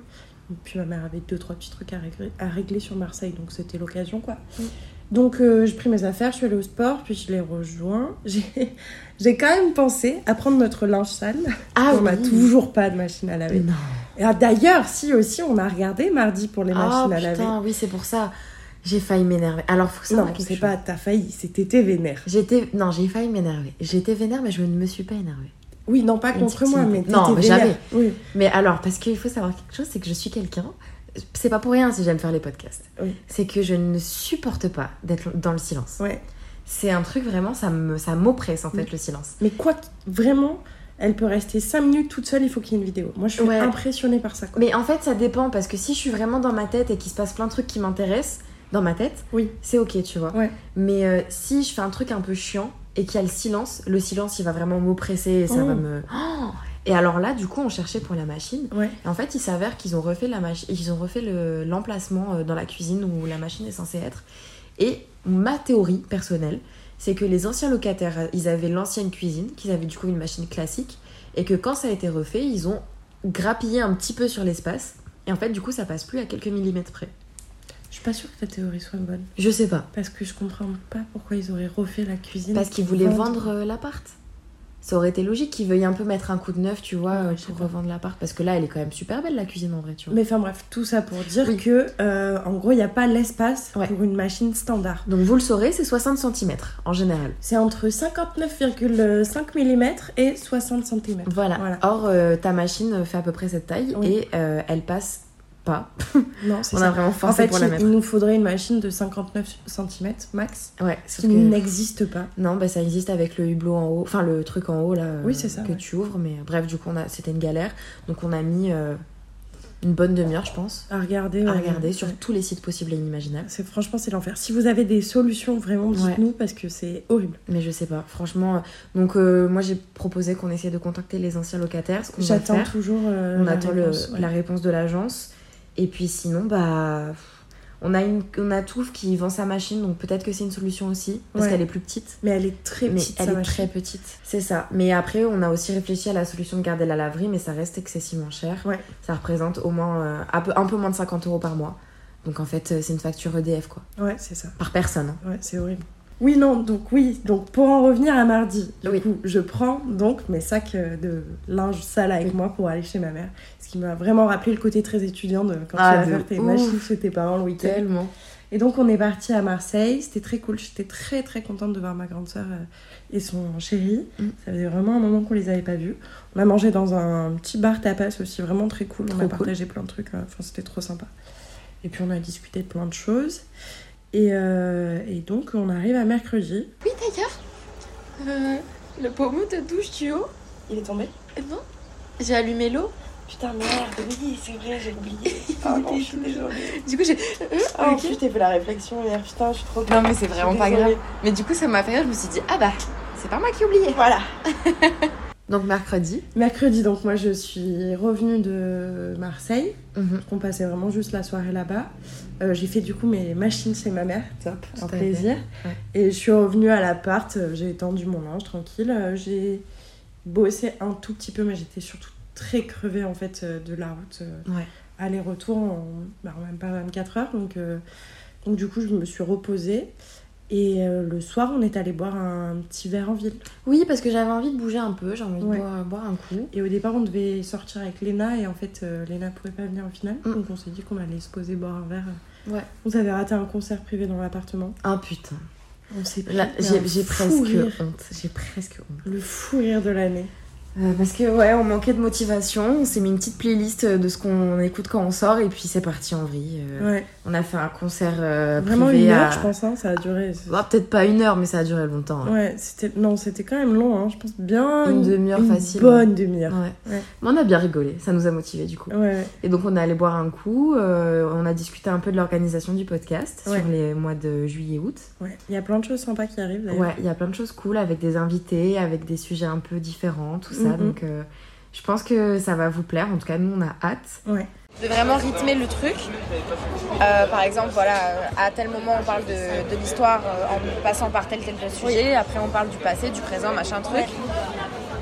Et puis ma mère avait deux, trois petits trucs à régler, à régler sur Marseille, donc c'était l'occasion, quoi. Mm. Donc euh, j'ai pris mes affaires, je suis allée au sport, puis je les rejoins. J'ai quand même pensé à prendre notre linge sale. Ah on n'a oui. toujours pas de machine à laver. Non. Et, ah, D'ailleurs, si aussi, on a regardé mardi pour les Ah machines à laver. putain, oui, c'est pour ça. J'ai failli m'énerver. Alors, faut savoir Non, quelque c'est pas t'as failli, c'était vénère. J'étais. Non, j'ai failli m'énerver. J'étais vénère, mais je ne me suis pas énervée. Oui, non, pas contre moi, mais. Non, mais jamais. Oui. Mais alors, parce qu'il faut savoir quelque chose, c'est que je suis quelqu'un. C'est pas pour rien si j'aime faire les podcasts. Oui. C'est que je ne supporte pas d'être dans le silence. Ouais. C'est un truc vraiment, ça me, ça m'oppresse en fait Mm. le silence. Mais quoi, qu- vraiment, elle peut rester 5 minutes toute seule, il faut qu'il y ait une vidéo. Moi, je suis Ouais. impressionnée par ça. Quoi. Mais en fait, ça dépend parce que si je suis vraiment dans ma tête et qu'il se passe plein de trucs qui m'intéressent dans ma tête, Oui. c'est ok, tu vois. Ouais. Mais euh, si je fais un truc un peu chiant et qu'il y a le silence, le silence il va vraiment m'oppresser et ça Oh. va me. Oh et alors là, du coup, on cherchait pour la machine. Ouais. Et en fait, il s'avère qu'ils ont refait la machine, ils ont refait le- l'emplacement euh, dans la cuisine où la machine est censée être. Et ma théorie personnelle, c'est que les anciens locataires, euh, ils avaient l'ancienne cuisine, qu'ils avaient du coup une machine classique, et que quand ça a été refait, ils ont grappillé un petit peu sur l'espace. Et en fait, du coup, ça passe plus à quelques millimètres près. Je suis pas sûre que ta théorie soit bonne. Je sais pas. Parce que je comprends pas pourquoi ils auraient refait la cuisine. Parce qu'ils voulaient vendre euh, l'appart. Ça aurait été logique qu'ils veuillent un peu mettre un coup de neuf, tu vois, sais pour revendre l'appart. Parce que là, elle est quand même super belle, la cuisine, en vrai, tu vois. Mais enfin bref, tout ça pour dire Oui. que, euh, en gros, il n'y a pas l'espace Ouais. pour une machine standard. Donc, vous le saurez, c'est 60 cm en général. C'est entre 59,5 mm et 60 cm. Voilà. Voilà. Or, euh, ta machine fait à peu près cette taille Oui. et euh, elle passe pas. Non, c'est On ça. a vraiment En forcé fait, pour la il, mettre. il nous faudrait une machine de 59 cm max, Ouais, sauf qui que... n'existe pas. Non, bah ça existe avec le hublot en haut, enfin le truc en haut là euh, Oui, c'est ça, que ouais. tu ouvres, mais bref, du coup, on a... c'était une galère. Donc, on a mis euh, une bonne demi-heure, je pense. À regarder. À ouais, regarder sur tous les sites possibles et inimaginables. C'est franchement c'est l'enfer. Si vous avez des solutions, vraiment dites-nous parce que c'est horrible. Mais je sais pas, franchement. euh, Donc, euh, moi, j'ai proposé qu'on essaie de contacter les anciens locataires. ce qu'on va J'attends faire. toujours euh, On la attend réponse, le- ouais. la réponse de l'agence. Et puis sinon, bah. On a, une, on a Touf qui vend sa machine, donc peut-être que c'est une solution aussi, parce Ouais. qu'elle est plus petite. Mais elle est très Mais petite. elle est machine. très petite. C'est ça. Mais après, on a aussi réfléchi à la solution de garder la laverie, mais ça reste excessivement cher. Ouais. Ça représente au moins euh, un, peu, un peu moins de 50 euros par mois. Donc en fait, c'est une facture EDF, quoi. Ouais, c'est ça. Par personne. hein. Ouais, c'est horrible. Oui, non, donc oui, donc pour en revenir à mardi, du Oui. coup, je prends donc mes sacs euh, de linge sale avec moi pour aller chez ma mère. Qui m'a vraiment rappelé le côté très étudiant de quand Ah, tu vas faire tes machines chez tes parents le week-end. Tellement. Et donc on est parti à Marseille, c'était très cool, j'étais très très contente de voir ma grande sœur euh, et son chéri. Mm. Ça faisait vraiment un moment qu'on les avait pas vus. On a mangé dans un petit bar tapas aussi, vraiment très cool. on a cool. partagé plein de trucs, euh, enfin c'était trop sympa. Et puis on a discuté de plein de choses. Et, euh, et donc on arrive à mercredi. Oui, d'ailleurs, euh, le pommeau de douche du haut, Il est tombé non J'ai allumé l'eau. Putain merde, oui c'est vrai, j'ai oublié. Ah non, je suis désolée. Du coup, j'ai. euh, Ah en plus fait la réflexion hier, putain je suis trop Non, mais c'est vraiment pas grave. Mais du coup, ça m'a fait rire. Je me suis dit, ah bah, c'est pas moi qui ai oublié. Voilà. Donc mercredi. Mercredi, donc moi je suis revenue de Marseille. Mhm. On passait vraiment juste la soirée là-bas. Euh, j'ai fait du coup mes machines chez ma mère, top, Tout un plaisir. Ouais. Et je suis revenue à l'appart, euh, j'ai étendu mon linge tranquille. J'ai bossé un tout petit peu, mais j'étais surtout très crevée en fait euh, de la route euh, Ouais. aller-retour en, bah, même pas 24 heures. Donc, euh, donc du coup je me suis reposée. Et le soir, on est allé boire un petit verre en ville. Oui, parce que j'avais envie de bouger un peu, j'ai envie Ouais. de boire, boire un coup. Et au départ, on devait sortir avec Léna et en fait, Léna pouvait pas venir au final. Mm. Donc on s'est dit qu'on allait se poser boire un verre. Ouais. On avait raté un concert privé dans l'appartement. Ah putain. On s'est j'ai presque rire. honte. J'ai presque honte. Le fou rire de l'année. Euh, parce que ouais, on manquait de motivation. On s'est mis une petite playlist de ce qu'on écoute quand on sort et puis c'est parti en vrille. Euh, Ouais. On a fait un concert euh, Vraiment privé une heure, à- je pense, hein, ça a duré. Bah, Peut-être pas une heure, mais ça a duré longtemps. hein. Ouais, c'était non, c'était quand même long. Hein. Je pense bien Une demi-heure une facile. Bonne demi-heure. Ouais. Ouais. Mais on a bien rigolé, ça nous a motivés du coup. Ouais. Et donc on est allé boire un coup, euh, on a discuté un peu de l'organisation du podcast sur les mois de juillet-août. ouais. Il y a plein de choses sympas qui arrivent. Ouais, il y a plein de choses cool avec des invités, avec des sujets un peu différents, tout ça. Mhm. Donc euh, je pense que ça va vous plaire. En tout cas, nous on a hâte. Ouais. De vraiment rythmer le truc. Euh, par exemple, voilà, à tel moment on parle de, de l'histoire euh, en passant par tel tel tel sujet. Après on parle du passé, du présent, machin truc.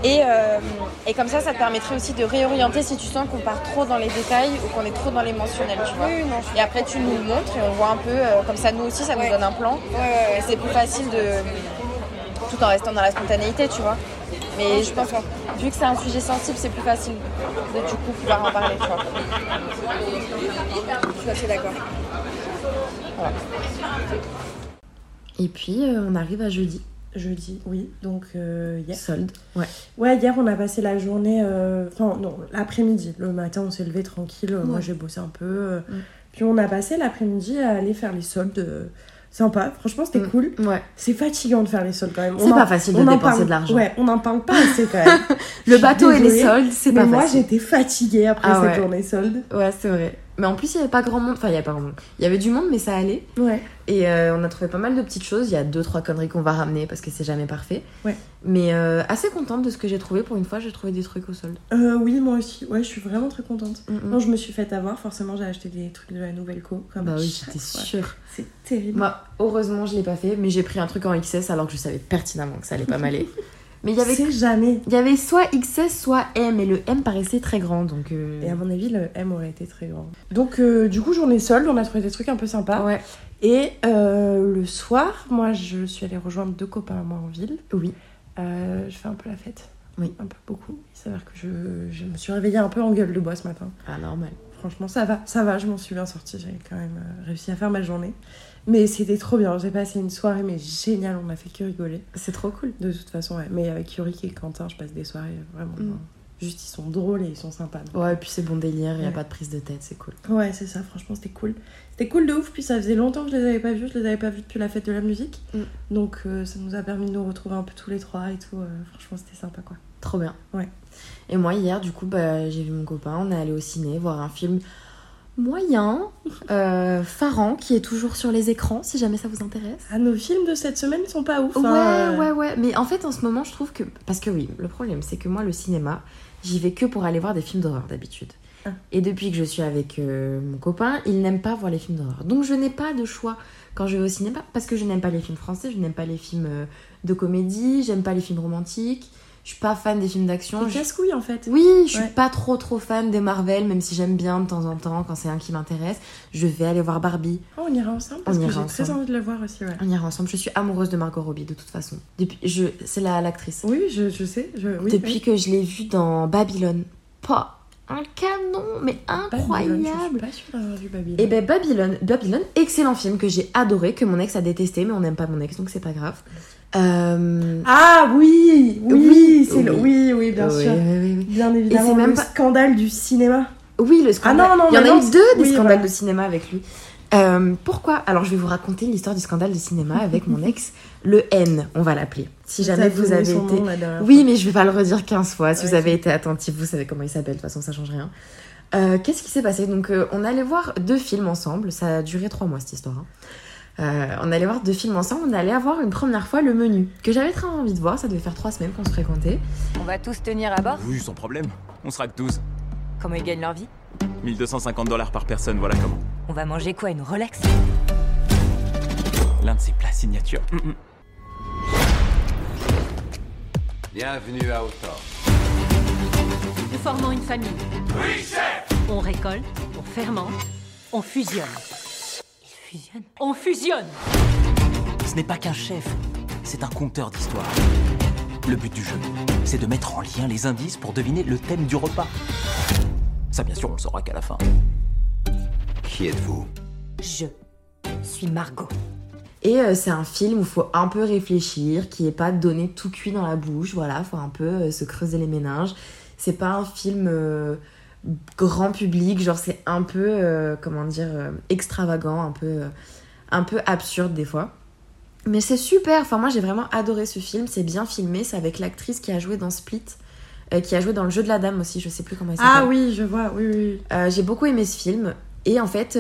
Et, euh, et comme ça, ça te permettrait aussi de réorienter si tu sens qu'on part trop dans les détails ou qu'on est trop dans l'émotionnel, tu vois. Et après, tu nous le montres et on voit un peu, euh, comme ça, nous aussi, ça nous donne un plan. Et c'est plus facile de. tout en restant dans la spontanéité, tu vois. Mais je pense que vu que c'est un sujet sensible, c'est plus facile de du coup pouvoir en parler, tu vois. Je suis assez d'accord. Et puis euh, on arrive à jeudi. Jeudi, oui. Donc euh, hier. Solde. Ouais. Ouais, hier on a passé la journée, euh, enfin non, l'après-midi. Le matin on s'est levé tranquille, moi j'ai bossé un peu. Puis on a passé l'après-midi à aller faire les soldes. Sympa, franchement c'était Mm. cool. Ouais. C'est fatigant de faire les soldes quand même. C'est en- pas facile de dépenser parle- de l'argent. Ouais, on n'en parle pas assez quand même. Le bateau et les soldes, c'est pas moi facile. j'étais fatiguée après Ah cette ouais. journée solde. Ouais, c'est vrai. Mais en plus, il y avait pas grand monde. Enfin, il y avait pas grand monde. Il y avait du monde, mais ça allait. Ouais. Et euh, on a trouvé pas mal de petites choses. Il y a deux, trois conneries qu'on va ramener parce que c'est jamais parfait. Ouais. Mais euh, assez contente de ce que j'ai trouvé. Pour une fois, j'ai trouvé des trucs au solde. Euh, oui, moi aussi. Ouais, je suis vraiment très contente. Mm, mm. Non, je me suis fait avoir. Forcément, j'ai acheté des trucs de la nouvelle co. Comme Bah oui, j'étais sûre. C'est terrible. Moi, heureusement, je l'ai pas fait, mais j'ai pris un truc en XS alors que je savais pertinemment que ça allait pas m'aller. Mais il y avait, C'est jamais. il y avait soit XS, soit M, et le M paraissait très grand, donc. euh, Et à mon avis, le M aurait été très grand. Donc, euh, du coup, journée solde, on a trouvé des trucs un peu sympas. Ouais. Et euh, le soir, moi, je suis allée rejoindre deux copains à moi en ville. Oui. Je fais un peu la fête. Oui. Un peu beaucoup. Il s'avère que je, je me suis réveillée un peu en gueule de bois ce matin. Ah, normal. Franchement, ça va, ça va, je m'en suis bien sortie. J'ai quand même réussi à faire ma journée. Mais c'était trop bien. J'ai passé une soirée, mais géniale. On a fait que rigoler. C'est trop cool. De toute façon, ouais. Mais avec Yorick et Quentin, je passe des soirées vraiment. Mm. juste, ils sont drôles et ils sont sympas. donc. Ouais, et puis c'est bon délire, il y a Ouais. pas de prise de tête, c'est cool. Ouais, c'est ça, franchement, c'était cool. C'était cool de ouf, puis ça faisait longtemps que je les avais pas vus, je les avais pas vus depuis la fête de la musique. Mm. Donc euh, ça nous a permis de nous retrouver un peu tous les trois et tout. euh, franchement, c'était sympa quoi. Trop bien. Ouais. Et moi, hier, du coup, bah, j'ai vu mon copain, on est allé au ciné voir un film moyen, euh, Farran, qui est toujours sur les écrans, si jamais ça vous intéresse. Ah, nos films de cette semaine sont pas ouf. Ouais, hein. ouais, ouais. Mais en fait, en ce moment, je trouve que. Parce que oui, le problème, c'est que moi, le cinéma, j'y vais que pour aller voir des films d'horreur d'habitude. Ah. Et depuis que je suis avec euh, mon copain, il n'aime pas voir les films d'horreur. Donc, je n'ai pas de choix quand je vais au cinéma parce que je n'aime pas les films français, je n'aime pas les films euh, de comédie, j'aime pas les films romantiques. Je suis pas fan des films d'action. Je- casse-couille en fait. Oui, je suis Ouais. pas trop trop fan des Marvel, même si j'aime bien de temps en temps quand c'est un qui m'intéresse. Je vais aller voir Barbie. Oh, on ira ensemble parce On que j'ai très envie de le voir aussi, ouais. On ira ensemble. Je suis amoureuse de Margot Robbie de toute façon. Depuis, je, c'est la l'actrice. Oui, je, je sais. Je, oui, Depuis oui. que je l'ai vue dans Babylone. Pas un canon, mais incroyable. Babylone, Je suis pas sûre d'avoir vu Babylone. Et ben Babylone, Babylone, excellent film que j'ai adoré, que mon ex a détesté, mais on n'aime pas mon ex, donc c'est pas grave. Euh, Ah oui, oui, Oui, c'est le... oui, oui, bien oui, sûr. Bien évidemment, c'est même le pas- scandale du cinéma. Oui, le scandale. Ah non, non, Il y en a eu deux des scandales voilà. de cinéma avec lui. Euh, pourquoi? Alors, je vais vous raconter l'histoire du scandale de cinéma avec mon ex, le N, on va l'appeler. Si jamais vous avez été. nom Oui, mais je vais pas le redire 15 fois. Si vous avez été attentif, vous savez comment il s'appelle. De toute façon, ça change rien. Euh, Qu'est-ce qui s'est passé? Donc, on allait voir deux films ensemble. Ça a duré trois mois cette histoire. hein. Euh, on allait voir deux films ensemble. On allait avoir une première fois le menu que j'avais très envie de voir. Ça devait faire trois semaines qu'on se fréquentait. On va tous tenir à bord Oui, sans problème. On sera que 12. Comment ils gagnent leur vie 1250 dollars par personne, voilà comment. On va manger quoi Une Rolex L'un de ses plats signature. Mm, mm. Bienvenue à Autor. Nous formons une famille. On récolte, on fermente, on fusionne. Fusionne On fusionne Ce n'est pas qu'un chef, c'est un conteur d'histoire. Le but du jeu, c'est de mettre en lien les indices pour deviner le thème du repas. Ça, bien sûr, on le saura qu'à la fin. Qui êtes-vous? Je suis Margot. Et euh, c'est un film où il faut un peu réfléchir, qui est pas donné tout cuit dans la bouche, voilà, faut un peu euh, se creuser les méninges. C'est pas un film euh, grand public, genre c'est un peu, euh, comment dire, euh, extravagant, un peu, euh, un peu absurde des fois. Mais c'est super, enfin moi j'ai vraiment adoré ce film, c'est bien filmé, c'est avec l'actrice qui a joué dans Split, qui a joué dans Le jeu de la dame aussi, je sais plus comment elle s'appelle. Ah oui, je vois, oui, oui. J'ai beaucoup aimé ce film et en fait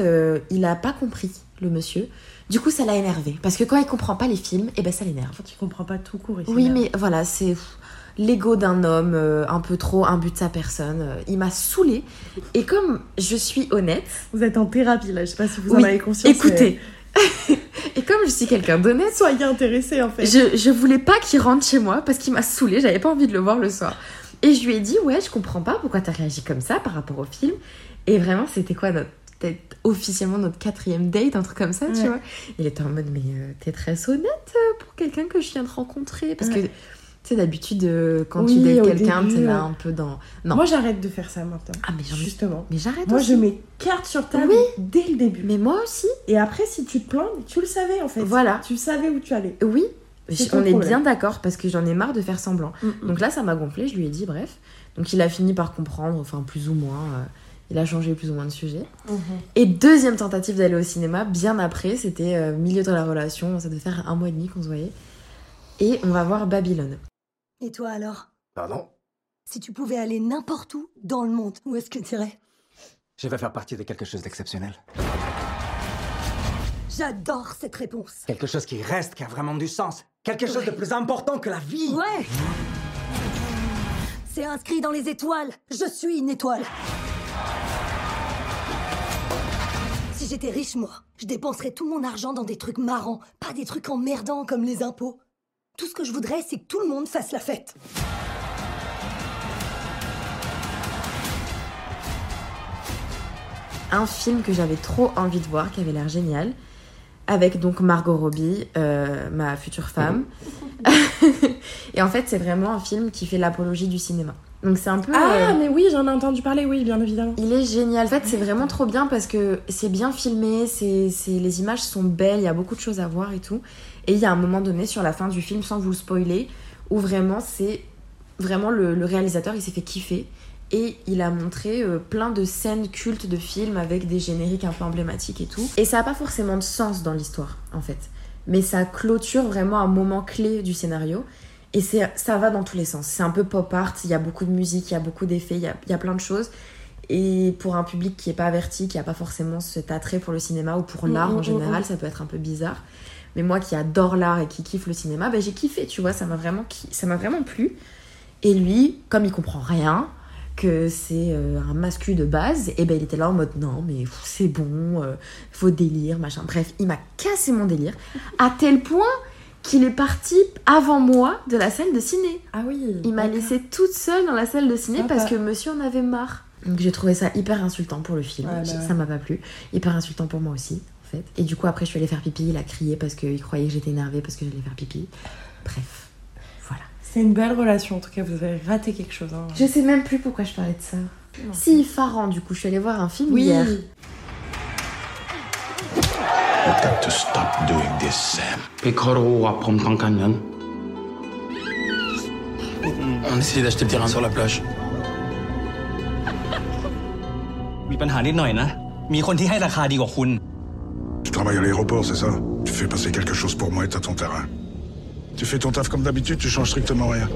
il a pas compris le monsieur. Du coup ça l'a énervé parce que quand il comprend pas les films, et ben ça l'énerve. Tu comprends pas tout court. il Oui mais voilà c'est l'ego d'un homme euh, un peu trop imbu de sa personne. euh, il m'a saoulée et comme je suis honnête, Vous êtes en thérapie là, je sais pas si vous en avez conscience. écoutez. et comme je suis quelqu'un d'honnête, Soyez intéressés en fait. je, je voulais pas qu'il rentre chez moi parce qu'il m'a saoulée, j'avais pas envie de le voir le soir. Et je lui ai dit, ouais, je comprends pas pourquoi t'as réagi comme ça par rapport au film. Et vraiment, c'était quoi notre. Peut-être officiellement notre quatrième date, un truc comme ça, tu vois? Il était en mode, mais euh, t'es très honnête euh, pour quelqu'un que je viens de rencontrer. Parce que. Tu sais, d'habitude, euh, quand Oui, tu dates quelqu'un, t'es là un peu dans. Non. Moi j'arrête de faire ça maintenant. ah, mais Justement. Mais j'arrête Moi aussi. je mets carte sur table Oui. dès le début. Mais moi aussi. Et après, si tu te plantes, tu le savais en fait. Voilà. Tu savais où tu allais. Oui. On est problème. bien d'accord parce que j'en ai marre de faire semblant. Mm, mm. Donc là, ça m'a gonflé, je lui ai dit, bref. Donc il a fini par comprendre, enfin plus ou moins. euh, il a changé plus ou moins de sujet. Mhm. Et deuxième tentative d'aller au cinéma, bien après, c'était euh, milieu de la relation, ça devait faire un mois et demi qu'on se voyait. Et on va voir Babylone. Et toi alors? Pardon? Si tu pouvais aller n'importe où dans le monde, où est-ce que tu irais? Je vais faire partie de quelque chose d'exceptionnel. J'adore cette réponse. Quelque chose qui reste, qui a vraiment du sens. Quelque chose de plus important que la vie. Ouais C'est inscrit dans les étoiles. Je suis une étoile. Si j'étais riche, moi, je dépenserais tout mon argent dans des trucs marrants, pas des trucs emmerdants comme les impôts. Tout ce que je voudrais, c'est que tout le monde fasse la fête. Un film que j'avais trop envie de voir, qui avait l'air génial. Avec donc Margot Robbie, euh, ma future femme. et en fait, c'est vraiment un film qui fait l'apologie du cinéma. Donc c'est un peu. Ah, euh, mais oui, j'en ai entendu parler, oui, bien évidemment. Il est génial. En fait, c'est vraiment trop bien parce que c'est bien filmé, c'est, c'est- les images sont belles, il y a beaucoup de choses à voir et tout. Et il y a un moment donné sur la fin du film, sans vous le spoiler, où vraiment c'est vraiment le, le réalisateur, il s'est fait kiffer et il a montré euh, plein de scènes cultes de films avec des génériques un peu emblématiques et tout. Et ça n'a pas forcément de sens dans l'histoire, en fait. Mais ça clôture vraiment un moment clé du scénario. Et ça va dans tous les sens. C'est un peu pop art, il y a beaucoup de musique, il y a beaucoup d'effets, il y a, y a plein de choses. Et pour un public qui est pas averti, qui a pas forcément cet attrait pour le cinéma ou pour Mm, l'art en mm, général, mm. ça peut être un peu bizarre. Mais moi qui adore l'art et qui kiffe le cinéma, ben j'ai kiffé, tu vois, ça m'a vraiment, ça m'a vraiment plu. Et lui, comme il comprend rien, que c'est euh, un mascu de base, et ben il était là en mode non, mais c'est bon, euh, faut délire, machin. Bref, il m'a cassé mon délire, à tel point qu'il est parti avant moi de la salle de ciné. Ah oui. Il m'a laissée toute seule dans la salle de ciné parce que monsieur en avait marre. Donc j'ai trouvé ça hyper insultant pour le film, bah ça m'a pas plu. Hyper insultant pour moi aussi, et du coup, après, je suis allée faire pipi, il a crié parce qu'il croyait que j'étais énervée parce que j'allais faire pipi. Bref, voilà. C'est une belle relation, en tout cas, vous avez raté quelque chose. Hein. Je sais même plus pourquoi je parlais de ça. Si, Faran, du coup, je suis allée voir un film oui. hier. I've. On d'acheter le terrain sur la plage. Tu travailles à l'aéroport, c'est ça Tu fais passer quelque chose pour moi et t'as ton terrain. Tu fais ton taf comme d'habitude, tu changes strictement rien.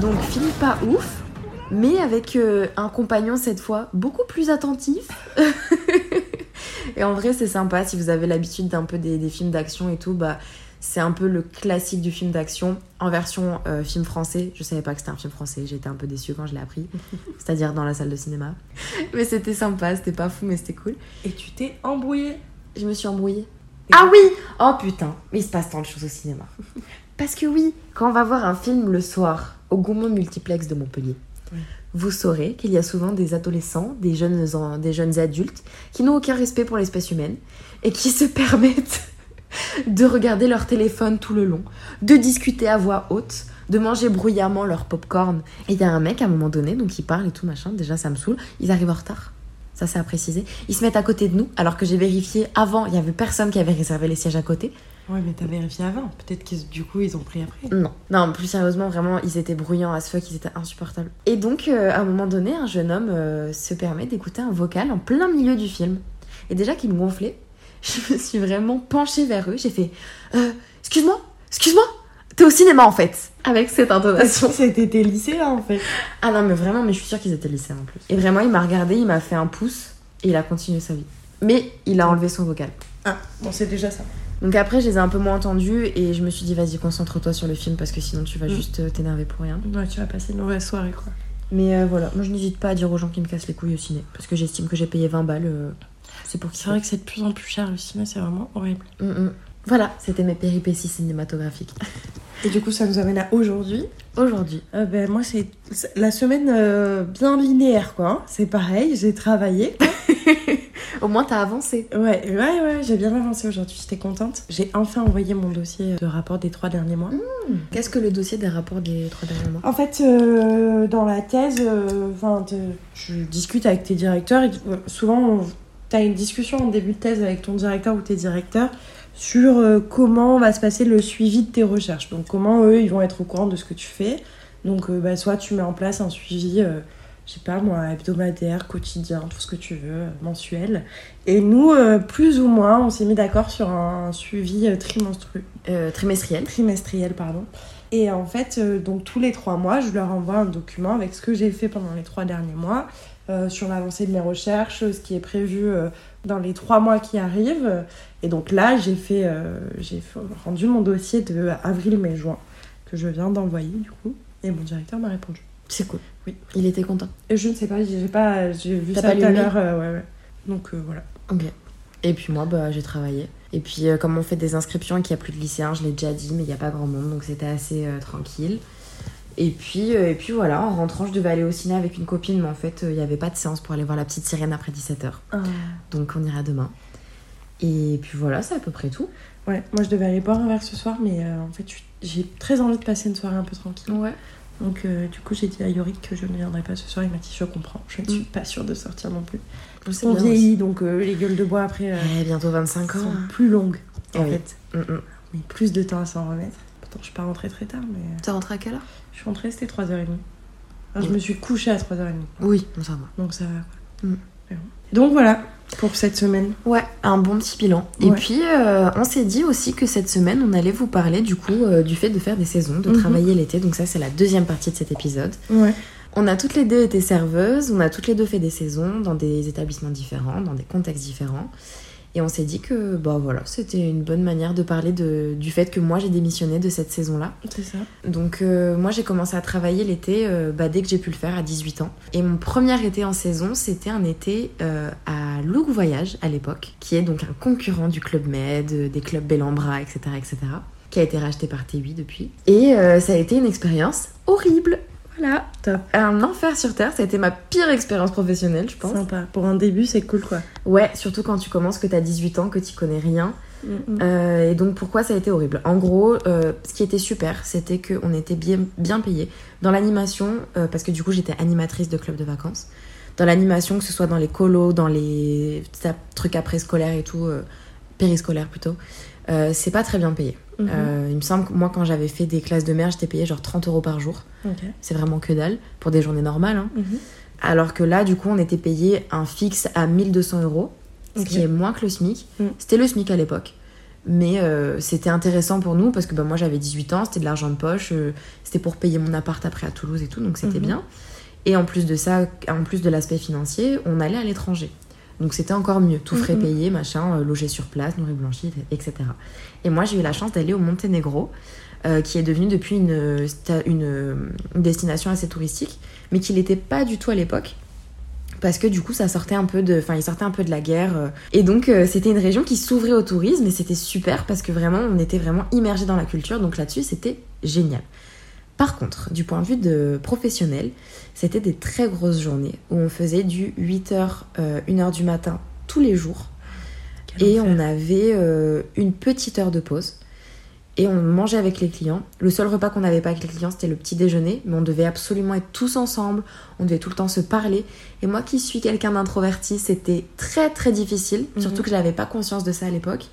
Donc, film pas ouf, mais avec euh, un compagnon cette fois beaucoup plus attentif. et en vrai, c'est sympa si vous avez l'habitude d'un peu des, des films d'action et tout, bah. C'est un peu le classique du film d'action en version euh, film français. Je savais pas que c'était un film français, été un peu déçue quand je l'ai appris. C'est-à-dire dans la salle de cinéma. Mais c'était sympa, c'était pas fou, mais c'était cool. Et tu t'es embrouillée Je me suis embrouillée. Ah oui Oh putain, mais il se passe tant de choses au cinéma. Parce que oui, quand on va voir un film le soir au Gaumont Multiplex de Montpellier, vous saurez qu'il y a souvent des adolescents, des jeunes, des jeunes adultes qui n'ont aucun respect pour l'espèce humaine et qui se permettent de regarder leur téléphone tout le long, de discuter à voix haute, de manger bruyamment leur popcorn. Et il y a un mec à un moment donné, donc il parle et tout machin, déjà ça me saoule, ils arrivent en retard. Ça c'est à préciser. Ils se mettent à côté de nous, alors que j'ai vérifié avant, il y avait personne qui avait réservé les sièges à côté. Ouais, mais t'as vérifié avant. Peut-être que du coup, ils ont pris après. Non, non, plus sérieusement, vraiment, ils étaient bruyants as fuck, ils étaient insupportables. Et donc, euh, à un moment donné, un jeune homme euh, se permet d'écouter un vocal en plein milieu du film. Et déjà qu'il me gonflait, je me suis vraiment penchée vers eux. J'ai fait euh, Excuse-moi, excuse-moi, t'es au cinéma en fait Avec cette intonation. C'était tes lycéens en fait. Ah non, mais vraiment, mais je suis sûre qu'ils étaient lycéens en plus. Et vraiment, il m'a regardé, il m'a fait un pouce et il a continué sa vie. Mais il a enlevé son vocal. Ah, bon, c'est déjà ça. Donc après, je les ai un peu moins entendus et je me suis dit, vas-y, concentre-toi sur le film parce que sinon tu vas Mm. juste euh, t'énerver pour rien. Ouais, tu vas passer une mauvaise soirée quoi. Mais euh, voilà, moi je n'hésite pas à dire aux gens qui me cassent les couilles au ciné parce que j'estime que j'ai payé 20 balles. euh, c'est pour C'est vrai que c'est de plus en plus cher le cinéma, c'est vraiment horrible. Mm, mm. Voilà, c'était mes péripéties cinématographiques. Et du coup, ça nous amène à aujourd'hui. Aujourd'hui. Euh, ben, moi, c'est la semaine euh, bien linéaire, quoi. hein. C'est pareil, j'ai travaillé. Au moins, t'as avancé. Ouais, ouais, ouais, j'ai bien avancé aujourd'hui, j'étais contente. J'ai enfin envoyé mon dossier de rapport des trois derniers mois. Qu'est-ce que le dossier des rapports des trois derniers mois? En fait, euh, dans la thèse, euh, enfin, tu discutes avec tes directeurs et euh, souvent, tu as une discussion en début de thèse avec ton directeur ou tes directeurs sur euh, comment va se passer le suivi de tes recherches. Donc, comment eux, ils vont être au courant de ce que tu fais. Donc, euh, bah, soit tu mets en place un suivi, euh, je sais pas moi, hebdomadaire, quotidien, tout ce que tu veux, mensuel. Et nous, euh, plus ou moins, on s'est mis d'accord sur un suivi trimestriel. trimestriel, pardon. Et en fait, euh, donc tous les trois mois, je leur envoie un document avec ce que j'ai fait pendant les trois derniers mois, euh, sur l'avancée de mes recherches, ce qui est prévu euh, dans les trois mois qui arrivent. Et donc là, j'ai fait, euh, j'ai rendu mon dossier de avril, mai, juin, que je viens d'envoyer du coup. Et mon directeur m'a répondu. C'est cool. Oui. Il était content. Et je ne sais pas, j'ai pas, j'ai vu ça tout à l'heure. ouais, ouais. Donc voilà. Ok. Et puis moi, bah, j'ai travaillé. Et puis, euh, comme on fait des inscriptions et qu'il n'y a plus de lycéens, je l'ai déjà dit, mais il n'y a pas grand monde, donc c'était assez euh, tranquille. Et puis, euh, et puis voilà, en rentrant, je devais aller au ciné avec une copine, mais en fait, il n'y avait pas de séance pour aller voir la petite sirène après 17h. Ah. Donc on ira demain. Et puis voilà, c'est à peu près tout. Ouais, moi je devais aller boire un verre ce soir, mais en fait j'ai très envie de passer une soirée un peu tranquille. Ouais. Donc du coup j'ai dit à Yorick que je ne viendrai pas ce soir, il m'a dit je comprends, je ne suis pas sûre de sortir non plus. On bien vieillit donc euh, les gueules de bois après euh, Eh, bientôt 25 ans. sont plus longues en Eh oui. fait. Mm, mm. Mais plus de temps à s'en remettre. Pourtant je suis pas rentrée très tard, mais T'es rentré à quelle heure? je suis rentrée c'était 3h30. Enfin, je me suis couchée à 3h30. Oui, bon, ça va. Donc ça va. quoi. Mm. Donc voilà, pour cette semaine. Ouais, un bon petit bilan. Et puis, euh, on s'est dit aussi que cette semaine, on allait vous parler du coup euh, du fait de faire des saisons, de Mhm. travailler l'été. Donc ça, c'est la deuxième partie de cet épisode. Ouais. On a toutes les deux été serveuses, on a toutes les deux fait des saisons dans des établissements différents, dans des contextes différents. Et on s'est dit que bah voilà, c'était une bonne manière de parler de, du fait que moi j'ai démissionné de cette saison-là. C'est ça. Donc euh, moi j'ai commencé à travailler l'été euh, bah, dès que j'ai pu le faire à 18 ans. Et mon premier été en saison, c'était un été euh, à Look Voyage à l'époque, qui est donc un concurrent du Club Med, des clubs Bellambra, etc., etc., qui a été racheté par T8 depuis. Et euh, ça a été une expérience horrible. Voilà. Top. Un enfer sur Terre, ça a été ma pire expérience professionnelle, je pense. Sympa. Pour un début, c'est cool quoi. Ouais, surtout quand tu commences, que t'as 18 ans, que tu connais rien. Mhm. Euh, et donc pourquoi ça a été horrible? En gros, euh, ce qui était super, c'était qu'on était bien, bien payé. Dans l'animation, euh, parce que du coup j'étais animatrice de club de vacances, dans l'animation, que ce soit dans les colos, dans les trucs après-scolaires et tout, périscolaires plutôt, c'est pas très bien payé. Mhm. Euh, il me semble que moi quand j'avais fait des classes de merde, j'étais payée genre 30 euros par jour. C'est vraiment que dalle pour des journées normales. hein. Mhm. Alors que là, du coup, on était payé un fixe à 1200 euros, ce qui est moins que le SMIC. Mm. C'était le SMIC à l'époque. Mais euh, c'était intéressant pour nous parce que bah, moi j'avais 18 ans, c'était de l'argent de poche, euh, c'était pour payer mon appart après à Toulouse et tout, donc c'était Mhm. bien. Et en plus de ça, en plus de l'aspect financier, on allait à l'étranger. Donc c'était encore mieux, tout frais payé, machin, euh, logé sur place, nourri blanchi, etc. Et moi j'ai eu la chance d'aller au Monténégro, euh, qui est devenu depuis une, euh, une, une destination assez touristique, mais qui l'était pas du tout à l'époque. Parce que du coup, ça sortait un peu de, enfin, il sortait un peu de la guerre, euh. et donc euh, c'était une région qui s'ouvrait au tourisme, et c'était super parce que vraiment, on était vraiment immergé dans la culture, donc là-dessus, c'était génial. Par contre, du point de vue de professionnel, c'était des très grosses journées où on faisait du 8h, 1h du matin tous les jours. et on avait euh, une petite heure de pause. Et on mangeait avec les clients. Le seul repas qu'on n'avait pas avec les clients, c'était le petit déjeuner. Mais on devait absolument être tous ensemble. On devait tout le temps se parler. Et moi qui suis quelqu'un d'introverti, c'était très très difficile. Mhm. Surtout que je n'avais pas conscience de ça à l'époque.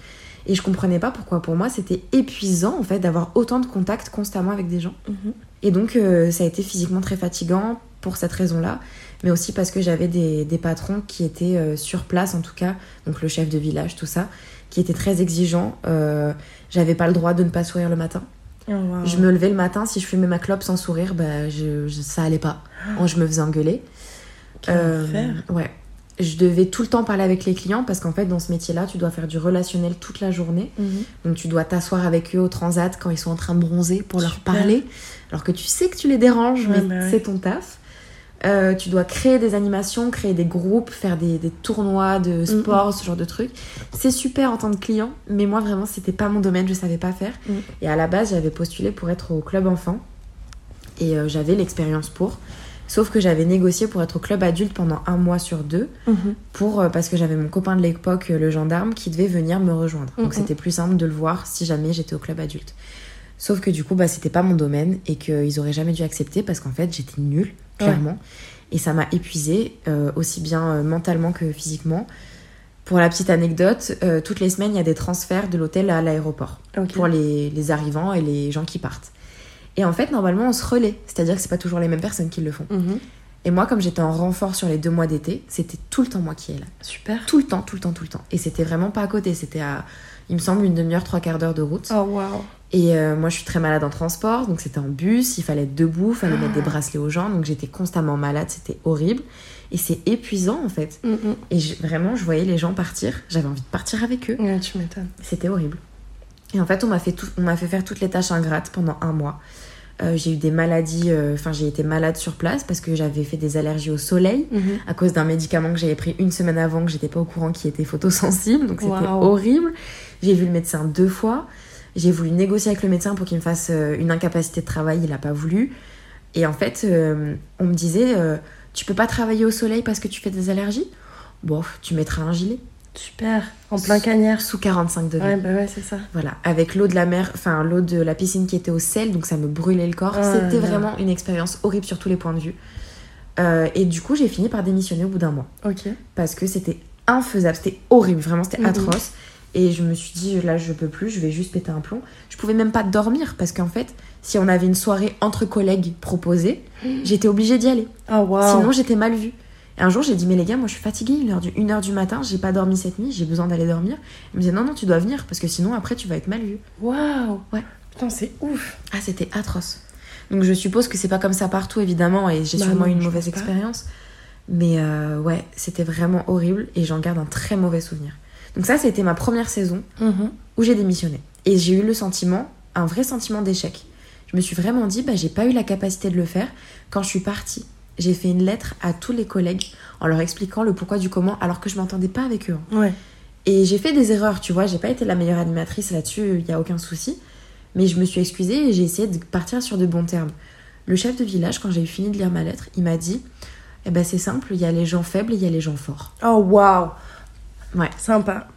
Et je comprenais pas pourquoi pour moi c'était épuisant en fait d'avoir autant de contacts constamment avec des gens. Mhm. Et donc euh, ça a été physiquement très fatigant pour cette raison-là, mais aussi parce que j'avais des, des patrons qui étaient euh, sur place en tout cas, donc le chef de village, tout ça, qui étaient très exigeants. Euh, j'avais pas le droit de ne pas sourire le matin. Oh, wow. Je me levais le matin, si je fumais ma clope sans sourire, bah, je, je- ça allait pas. Oh, je me faisais engueuler. Euh, ouais. Je devais tout le temps parler avec les clients parce qu'en fait, dans ce métier-là, tu dois faire du relationnel toute la journée. Mhm. Donc, tu dois t'asseoir avec eux au transat quand ils sont en train de bronzer pour leur parler. Alors que tu sais que tu les déranges, Ouais, mais bah ouais. c'est ton taf. Euh, tu dois créer des animations, créer des groupes, faire des, des tournois de sport, ce genre de trucs. C'est super en tant que client, mais moi vraiment c'était pas mon domaine, je savais pas faire. Mm. Et à la base j'avais postulé pour être au club enfant et euh, j'avais l'expérience pour. Sauf que j'avais négocié pour être au club adulte pendant un mois sur deux, Mhm. pour, euh, parce que j'avais mon copain de l'époque, euh, le gendarme, qui devait venir me rejoindre. Donc Mhm. c'était plus simple de le voir si jamais j'étais au club adulte. Sauf que du coup, bah, c'était pas mon domaine et qu'ils auraient jamais dû accepter parce qu'en fait, j'étais nulle, clairement. Et ça m'a épuisée, euh, aussi bien euh, mentalement que physiquement. Pour la petite anecdote, euh, toutes les semaines, il y a des transferts de l'hôtel à l'aéroport pour les, les arrivants et les gens qui partent. Et en fait, normalement, on se relaie, c'est-à-dire que c'est pas toujours les mêmes personnes qui le font. Mhm. Et moi, comme j'étais en renfort sur les deux mois d'été, c'était tout le temps moi qui est là. Super. Tout le temps, tout le temps, tout le temps. Et c'était vraiment pas à côté, c'était à, il me semble, une demi-heure, trois quarts d'heure de route. Oh waouh. Et euh, moi, je suis très malade en transport, donc c'était en bus, il fallait être debout, il fallait mettre Ah. des bracelets aux gens, donc j'étais constamment malade, c'était horrible. Et c'est épuisant en fait. Mhm. Et je- vraiment, je voyais les gens partir, j'avais envie de partir avec eux. Ouais, tu m'étonnes. C'était horrible. Et en fait, on m'a fait, tout- on m'a fait faire toutes les tâches ingrates pendant un mois. Euh, j'ai eu des maladies, euh, enfin j'ai été malade sur place parce que j'avais fait des allergies au soleil Mhm. à cause d'un médicament que j'avais pris une semaine avant que j'étais pas au courant qui était photosensible, donc c'était horrible. J'ai vu le médecin deux fois. J'ai voulu négocier avec le médecin pour qu'il me fasse euh, une incapacité de travail, il a pas voulu. Et en fait, on me disait, tu peux pas travailler au soleil parce que tu fais des allergies? Bon, tu mettras un gilet. Super. En plein cagnard. Sous 45 degrés. Ouais, bah ouais, c'est ça. Voilà, avec l'eau de la mer, enfin l'eau de la piscine qui était au sel, donc ça me brûlait le corps. Oh C'était vraiment une expérience horrible sur tous les points de vue. Euh, et du coup, j'ai fini par démissionner au bout d'un mois. Ok. Parce que c'était infaisable, c'était horrible, vraiment, c'était Mhm. atroce. Et je me suis dit, là, je peux plus, je vais juste péter un plomb. Je pouvais même pas dormir parce qu'en fait, si on avait une soirée entre collègues proposée, j'étais obligée d'y aller. Oh waouh. Sinon, j'étais mal vue. Et un jour, j'ai dit, mais les gars, moi je suis fatiguée, est heure du, 1h du matin, j'ai pas dormi cette nuit, j'ai besoin d'aller dormir. Il me disait, non, non, tu dois venir, parce que sinon après tu vas être mal vu. Waouh Ouais. Putain, c'est ouf. Ah, c'était atroce. Donc je suppose que c'est pas comme ça partout, évidemment, et j'ai Bah sûrement eu une mauvaise expérience. Mais euh, ouais, c'était vraiment horrible, et j'en garde un très mauvais souvenir. Donc ça, c'était ma première saison Mhm. où j'ai démissionné. Et j'ai eu le sentiment, un vrai sentiment d'échec. Je me suis vraiment dit, bah, j'ai pas eu la capacité de le faire. Quand je suis partie, j'ai fait une lettre à tous les collègues en leur expliquant le pourquoi du comment, alors que je m'entendais pas avec eux. hein. Ouais. Et j'ai fait des erreurs, tu vois, j'ai pas été la meilleure animatrice là-dessus, il y a aucun souci. Mais je me suis excusée et j'ai essayé de partir sur de bons termes. Le chef de village, quand j'ai fini de lire ma lettre, il m'a dit Eh ben c'est simple, il y a les gens faibles et il y a les gens forts. Oh waouh Ouais. Sympa.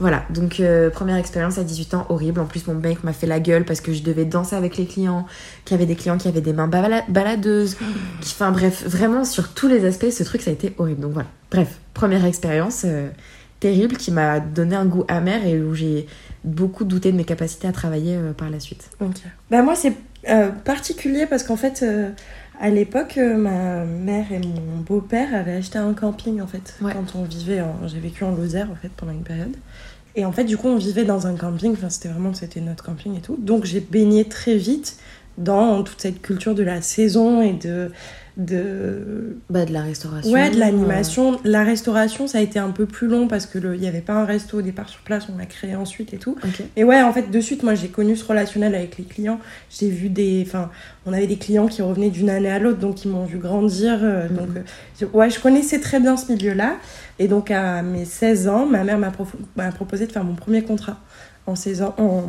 Voilà, donc euh, première expérience à 18 ans, horrible. En plus, mon mec m'a fait la gueule parce que je devais danser avec les clients, qu'il y avait des clients qui avaient des mains bala- baladeuses. qui- Enfin bref, vraiment sur tous les aspects, ce truc, ça a été horrible. Donc voilà. Bref, première expérience euh, terrible qui m'a donné un goût amer et où j'ai beaucoup douté de mes capacités à travailler euh, par la suite. Ok. Bah moi c'est particulier parce qu'en fait à l'époque euh, ma mère et mon beau-père avaient acheté un camping en fait quand on vivait en... j'ai vécu en Lozère en fait pendant une période. Et en fait du coup on vivait dans un camping enfin c'était vraiment c'était notre camping et tout. Donc j'ai baigné très vite dans toute cette culture de la saison et de de bah de la restauration ouais de l'animation la restauration ça a été un peu plus long parce que il y avait pas un resto au départ sur place on l'a créé ensuite et tout et ouais, en fait, de suite, moi, j'ai connu ce relationnel avec les clients. J'ai vu des... Enfin, on avait des clients qui revenaient d'une année à l'autre, donc ils m'ont vu grandir. euh, Donc, euh, ouais, je connaissais très bien ce milieu-là. Et donc, à mes 16 ans, ma mère m'a proposé de faire mon premier contrat en saison, en,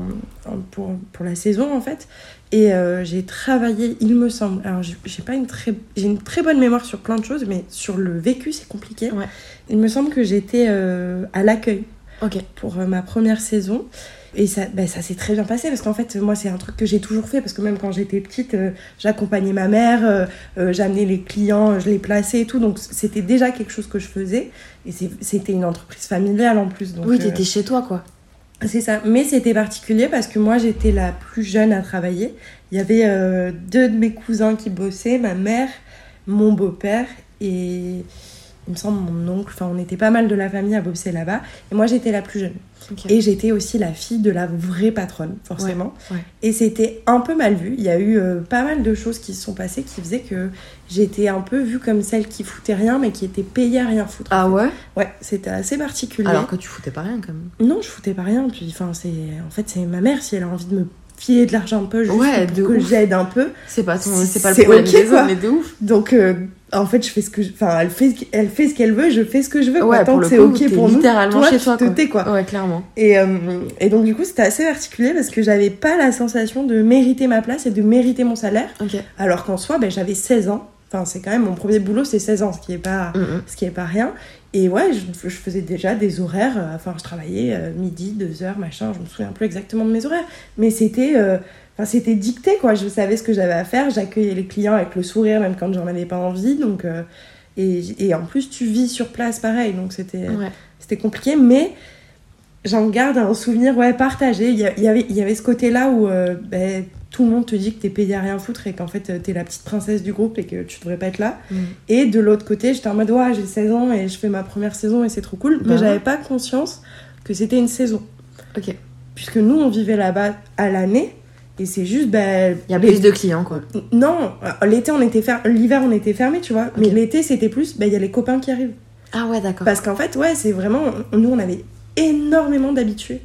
en- pour, pour la saison, en fait. Et euh, j'ai travaillé, il me semble... Alors, j'ai pas une très... J'ai une très bonne mémoire sur plein de choses, mais sur le vécu, c'est compliqué. Il me semble que j'étais euh, à l'accueil pour euh, ma première saison. Et ça, bah, ça s'est très bien passé parce qu'en fait, moi, c'est un truc que j'ai toujours fait parce que même quand j'étais petite, euh, j'accompagnais ma mère, euh, euh, j'amenais les clients, je les plaçais et tout. Donc, c'était déjà quelque chose que je faisais. Et c'était une entreprise familiale en plus. Donc, oui, euh, t'étais chez toi quoi. C'est ça. Mais c'était particulier parce que moi, j'étais la plus jeune à travailler. Il y avait euh, deux de mes cousins qui bossaient, ma mère, mon beau-père et il me semble mon oncle. Enfin, on était pas mal de la famille à bosser là-bas. Et moi, j'étais la plus jeune. Et j'étais aussi la fille de la vraie patronne, forcément. Ouais, ouais. Et c'était un peu mal vu. Il y a eu euh, pas mal de choses qui se sont passées qui faisaient que j'étais un peu vue comme celle qui foutait rien, mais qui était payée à rien foutre. Ah ouais? Ouais, c'était assez particulier. Alors que tu foutais pas rien quand même. Non, je foutais pas rien. Puis, enfin, c'est en fait c'est ma mère si elle a envie de me filer de l'argent un peu, juste Ouais, pour que j'aide un peu. C'est pas ton- c'est pas le problème ok, des autres, mais de ouf. Donc, euh, en fait, je fais ce que, je- enfin, elle fait, ce elle fait ce qu'elle veut, je fais ce que je veux. Ouais, Tant que c'est ok pour nous. littéralement toi, chez tu toi, te tais, quoi. Ouais, clairement. Et, euh, et donc, du coup, c'était assez particulier parce que j'avais pas la sensation de mériter ma place et de mériter mon salaire. Alors qu'en soi, ben, j'avais 16 ans. Enfin, c'est quand même mon premier boulot, c'est 16 ans, ce qui est pas, ce qui est pas rien. Et ouais, je, je faisais déjà des horaires. euh, Enfin, je travaillais euh, midi, 2 heures, machin. Je me souviens plus exactement de mes horaires. Mais c'était. euh, Enfin, c'était dicté, quoi. Je savais ce que j'avais à faire. J'accueillais les clients avec le sourire, même quand j'en avais pas envie. Donc, et, et en plus, tu vis sur place pareil. Donc, c'était Ouais. c'était compliqué. Mais j'en garde un souvenir ouais, partagé. Il y, avait, il y avait ce côté-là où euh, ben, tout le monde te dit que t'es payé à rien foutre et qu'en fait, euh, t'es la petite princesse du groupe et que tu devrais pas être là. Mm. Et de l'autre côté, j'étais en mode, ouais, j'ai 16 ans et je fais ma première saison et c'est trop cool. Bah mais ouais. j'avais pas conscience que c'était une saison. Ok. Puisque nous, on vivait là-bas à l'année. Et c'est juste, ben. Il y a plus de clients quoi. Non, l'été, on était fer... l'hiver, on était fermé, tu vois. Mais l'été, c'était plus, ben, il y a les copains qui arrivent. Ah ouais, d'accord. Parce qu'en fait, ouais, c'est vraiment. Nous, on avait énormément d'habitués.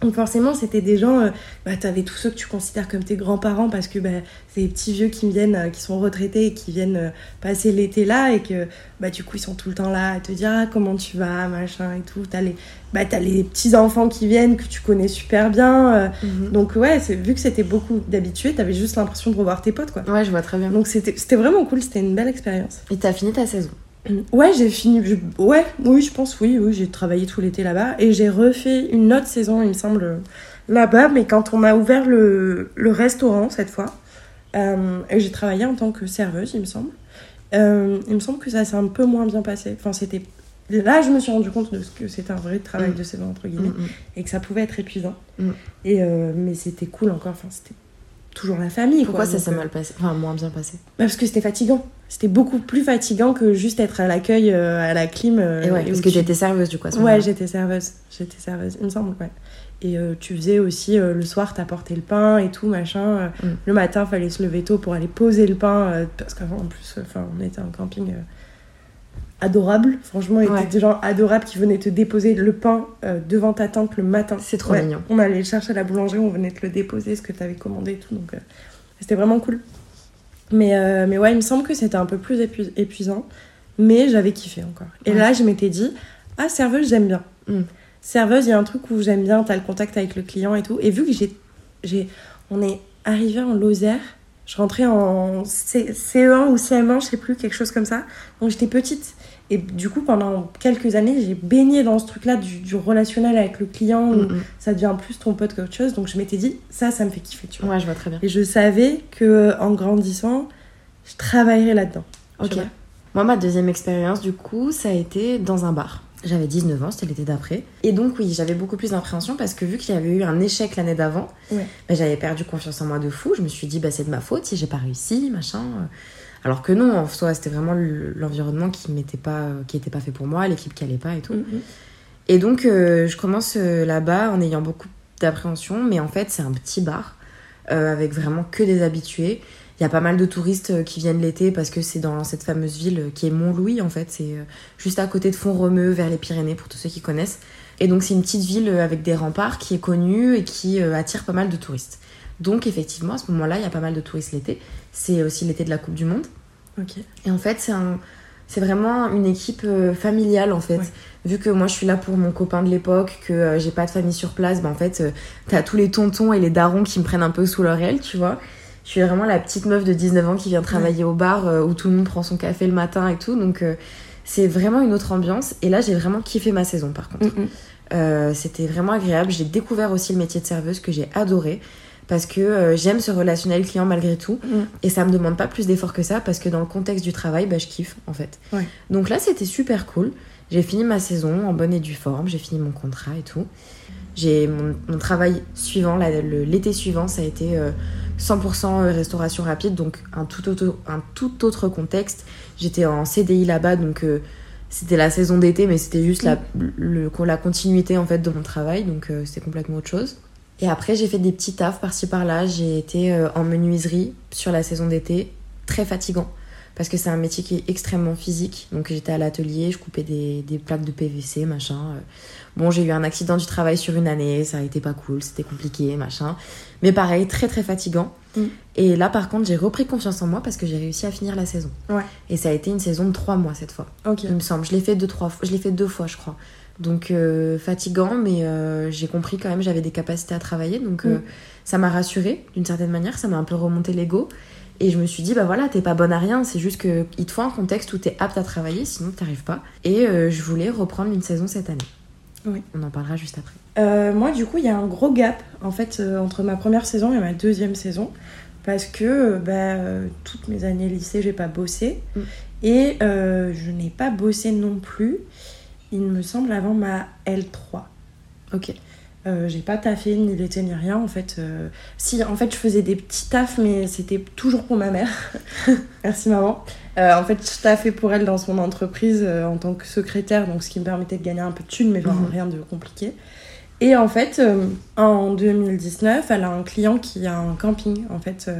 Donc, forcément, c'était des gens. euh, bah, t'avais tous ceux que tu considères comme tes grands-parents parce que bah, c'est des petits vieux qui viennent, euh, qui sont retraités et qui viennent euh, passer l'été là et que, bah, du coup, ils sont tout le temps là à te dire ah, comment tu vas, machin et tout. T'as les, bah, les petits-enfants qui viennent que tu connais super bien. euh, Mhm. Donc, ouais, vu que c'était beaucoup d'habitués, t'avais juste l'impression de revoir tes potes, quoi. Ouais, je vois très bien. Donc, c'était c'était vraiment cool, c'était une belle expérience. Et t'as fini ta saison Ouais, j'ai fini. je- Ouais, oui, je pense, oui, oui, j'ai travaillé tout l'été là-bas et j'ai refait une autre saison, il me semble, là-bas, mais quand on a ouvert le, le restaurant cette fois, euh, et j'ai travaillé en tant que serveuse, il me semble. Euh, il me semble que ça s'est un peu moins bien passé. Enfin, c'était. Là, je me suis rendu compte de ce que c'était un vrai travail Mm. de saison, entre guillemets, Mm, mm. et que ça pouvait être épuisant. Et, euh, mais c'était cool encore, enfin, c'était toujours la famille. Pourquoi quoi. ça s'est euh, mal passé Enfin, moins bien passé? bah, Parce que c'était fatigant. C'était beaucoup plus fatigant que juste être à l'accueil, euh, à la clim. euh, Et ouais, et parce que tu- t'étais serveuse, du coup, à ce Ouais, j'étais serveuse. J'étais serveuse, il me semble, ouais. Et euh, tu faisais aussi le soir, t'apportais le pain et tout, machin. Mm. Le matin, fallait se lever tôt pour aller poser le pain. parce qu'en plus, euh, enfin, on était un camping adorable. Franchement, il y Ouais. avait des gens adorables qui venaient te déposer le pain euh, devant ta tente le matin. C'est trop mignon. On allait le chercher à la boulangerie, on venait te le déposer, ce que t'avais commandé et tout. Donc, euh, c'était vraiment cool. Mais, euh, mais ouais, il me semble que c'était un peu plus épu- épuisant. Mais j'avais kiffé encore. Et Ouais. là, je m'étais dit, ah, serveuse, j'aime bien. Mm. Serveuse, il y a un truc où j'aime bien, t'as le contact avec le client et tout. Et vu que j'ai. j'ai on est arrivé en Lozère, je rentrais en C- CE1 ou CM1, je sais plus, quelque chose comme ça. Donc j'étais petite. Et du coup, pendant quelques années, j'ai baigné dans ce truc-là du, du relationnel avec le client où Mm, ça devient plus ton pote qu'autre chose. Donc je m'étais dit, ça, ça me fait kiffer, tu vois. Ouais, je vois très bien. Et je savais que en grandissant, je travaillerais là-dedans. Ok. Moi, ma deuxième expérience, du coup, ça a été dans un bar. J'avais 19 ans, c'était l'été d'après. Et donc, oui, j'avais beaucoup plus d'appréhension parce que vu qu'il y avait eu un échec l'année d'avant, Ouais. bah, j'avais perdu confiance en moi de fou. Je me suis dit, bah, c'est de ma faute si j'ai pas réussi, machin. Alors que non, en soi, c'était vraiment le- l'environnement qui m'était pas, qui était pas fait pour moi, l'équipe qui allait pas et tout. Mhm. Et donc, euh, je commence euh, là-bas en ayant beaucoup d'appréhension, mais en fait, c'est un petit bar euh, avec vraiment que des habitués. Il y a pas mal de touristes euh, qui viennent l'été parce que c'est dans cette fameuse ville euh, qui est Montlouis, en fait. C'est euh, juste à côté de Font-Romeu, vers les Pyrénées, pour tous ceux qui connaissent. Et donc, c'est une petite ville avec des remparts qui est connue et qui attire pas mal de touristes. Donc, effectivement, à ce moment-là, il y a pas mal de touristes l'été. C'est aussi l'été de la Coupe du Monde. Et en fait, c'est un... c'est vraiment une équipe familiale en fait. Vu que moi je suis là pour mon copain de l'époque, que j'ai pas de famille sur place, bah en fait, t'as tous les tontons et les darons qui me prennent un peu sous leur aile, tu vois. Je suis vraiment la petite meuf de 19 ans qui vient travailler au bar euh, où tout le monde prend son café le matin et tout. Donc euh, c'est vraiment une autre ambiance. Et là, j'ai vraiment kiffé ma saison par contre. Mm, Euh, C'était vraiment agréable. J'ai découvert aussi le métier de serveuse que j'ai adoré. Parce que euh, j'aime ce relationnel client malgré tout. Mm. Et ça me demande pas plus d'efforts que ça parce que dans le contexte du travail, bah, je kiffe en fait. Ouais. Donc là, c'était super cool. J'ai fini ma saison en bonne et due forme. J'ai fini mon contrat et tout. J'ai mon, mon travail suivant, l'été suivant, ça a été euh, 100% restauration rapide, donc un tout autre, contexte. J'étais en CDI là-bas, donc euh, c'était la saison d'été, mais c'était juste la, continuité en fait de mon travail, donc euh, c'était complètement autre chose. Et après, j'ai fait des petits tafs par-ci par-là. J'ai été euh, en menuiserie sur la saison d'été, très fatigant. Parce que c'est un métier qui est extrêmement physique. Donc j'étais à l'atelier, je coupais des, des plaques de PVC, machin. euh. Bon, j'ai eu un accident du travail sur une année, ça a été pas cool, c'était compliqué, machin. Mais pareil, très très fatigant. Mm. Et là, par contre, j'ai repris confiance en moi parce que j'ai réussi à finir la saison. Ouais. Et ça a été une saison de trois mois cette fois. Ok. Il me semble. Je l'ai fait deux, trois fois. Je l'ai fait deux fois, je crois. Donc euh, fatigant, mais euh, j'ai compris quand même j'avais des capacités à travailler. Donc euh, Mm. ça m'a rassurée d'une certaine manière. Ça m'a un peu remonté l'ego. Et je me suis dit, bah voilà, t'es pas bonne à rien. C'est juste que il te faut un contexte où t'es apte à travailler, sinon t'arrives pas. Et euh, je voulais reprendre une saison cette année. Oui. On en parlera juste après. Euh, moi, du coup, il y a un gros gap en fait euh, entre ma première saison et ma deuxième saison parce que bah, toutes mes années lycée, j'ai pas bossé Mm. et euh, je n'ai pas bossé non plus. Il me semble avant ma L3. Ok. Euh, j'ai pas taffé ni l'été ni rien en fait. euh, Si, en fait, je faisais des petits tafs, mais c'était toujours pour ma mère. Merci maman. Euh, en fait, je taffais pour elle dans son entreprise en tant que secrétaire, donc ce qui me permettait de gagner un peu de thunes, mais vraiment Mhm. rien de compliqué. Et en fait, en 2019, elle a un client qui a un camping en fait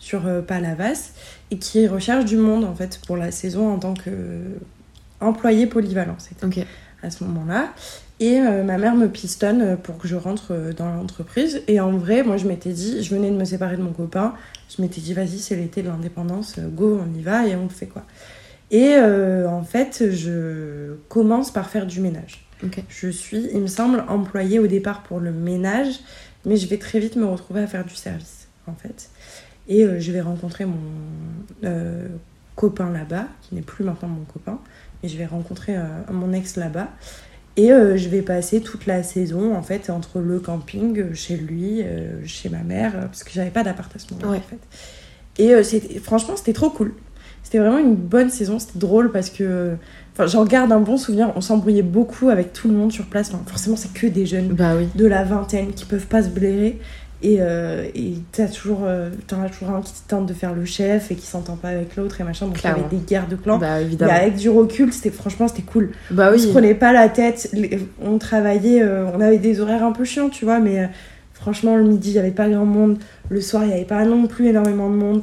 sur Palavas et qui recherche du monde en fait pour la saison en tant que employé polyvalent. C'était à ce moment-là. Et euh, ma mère me pistonne euh, pour que je rentre euh, dans l'entreprise. Et en vrai, moi, je m'étais dit, je venais de me séparer de mon copain. Je m'étais dit, vas-y, c'est l'été de l'indépendance, go, on y va et on fait quoi. Et euh, en fait, je commence par faire du ménage. Je suis, il me semble, employée au départ pour le ménage, mais je vais très vite me retrouver à faire du service, en fait. Et euh, je vais rencontrer mon euh, copain là-bas, qui n'est plus maintenant mon copain, mais je vais rencontrer mon ex là-bas. Et euh, je vais passer toute la saison, en fait, entre le camping, euh, chez lui, euh, chez ma mère, parce que j'avais pas d'appart à ce moment-là, Ouais. en fait. Et euh, c'était- franchement, c'était trop cool. C'était vraiment une bonne saison, c'était drôle parce que. Enfin, j'en garde un bon souvenir. On s'embrouillait beaucoup avec tout le monde sur place. Enfin, forcément, c'est que des jeunes Bah oui. de la vingtaine qui peuvent pas se blairer. Et euh, et t'as toujours, euh, t'en as toujours un qui tente de faire le chef et qui s'entend pas avec l'autre et machin. Donc il y avait des guerres de clans. Bah, Mais évidemment. avec du recul, c'était franchement c'était cool. Bah on oui. se prenait pas la tête. On travaillait, euh, on avait des horaires un peu chiants, tu vois, mais euh, franchement le midi il y avait pas grand monde, le soir il y avait pas non plus énormément de monde.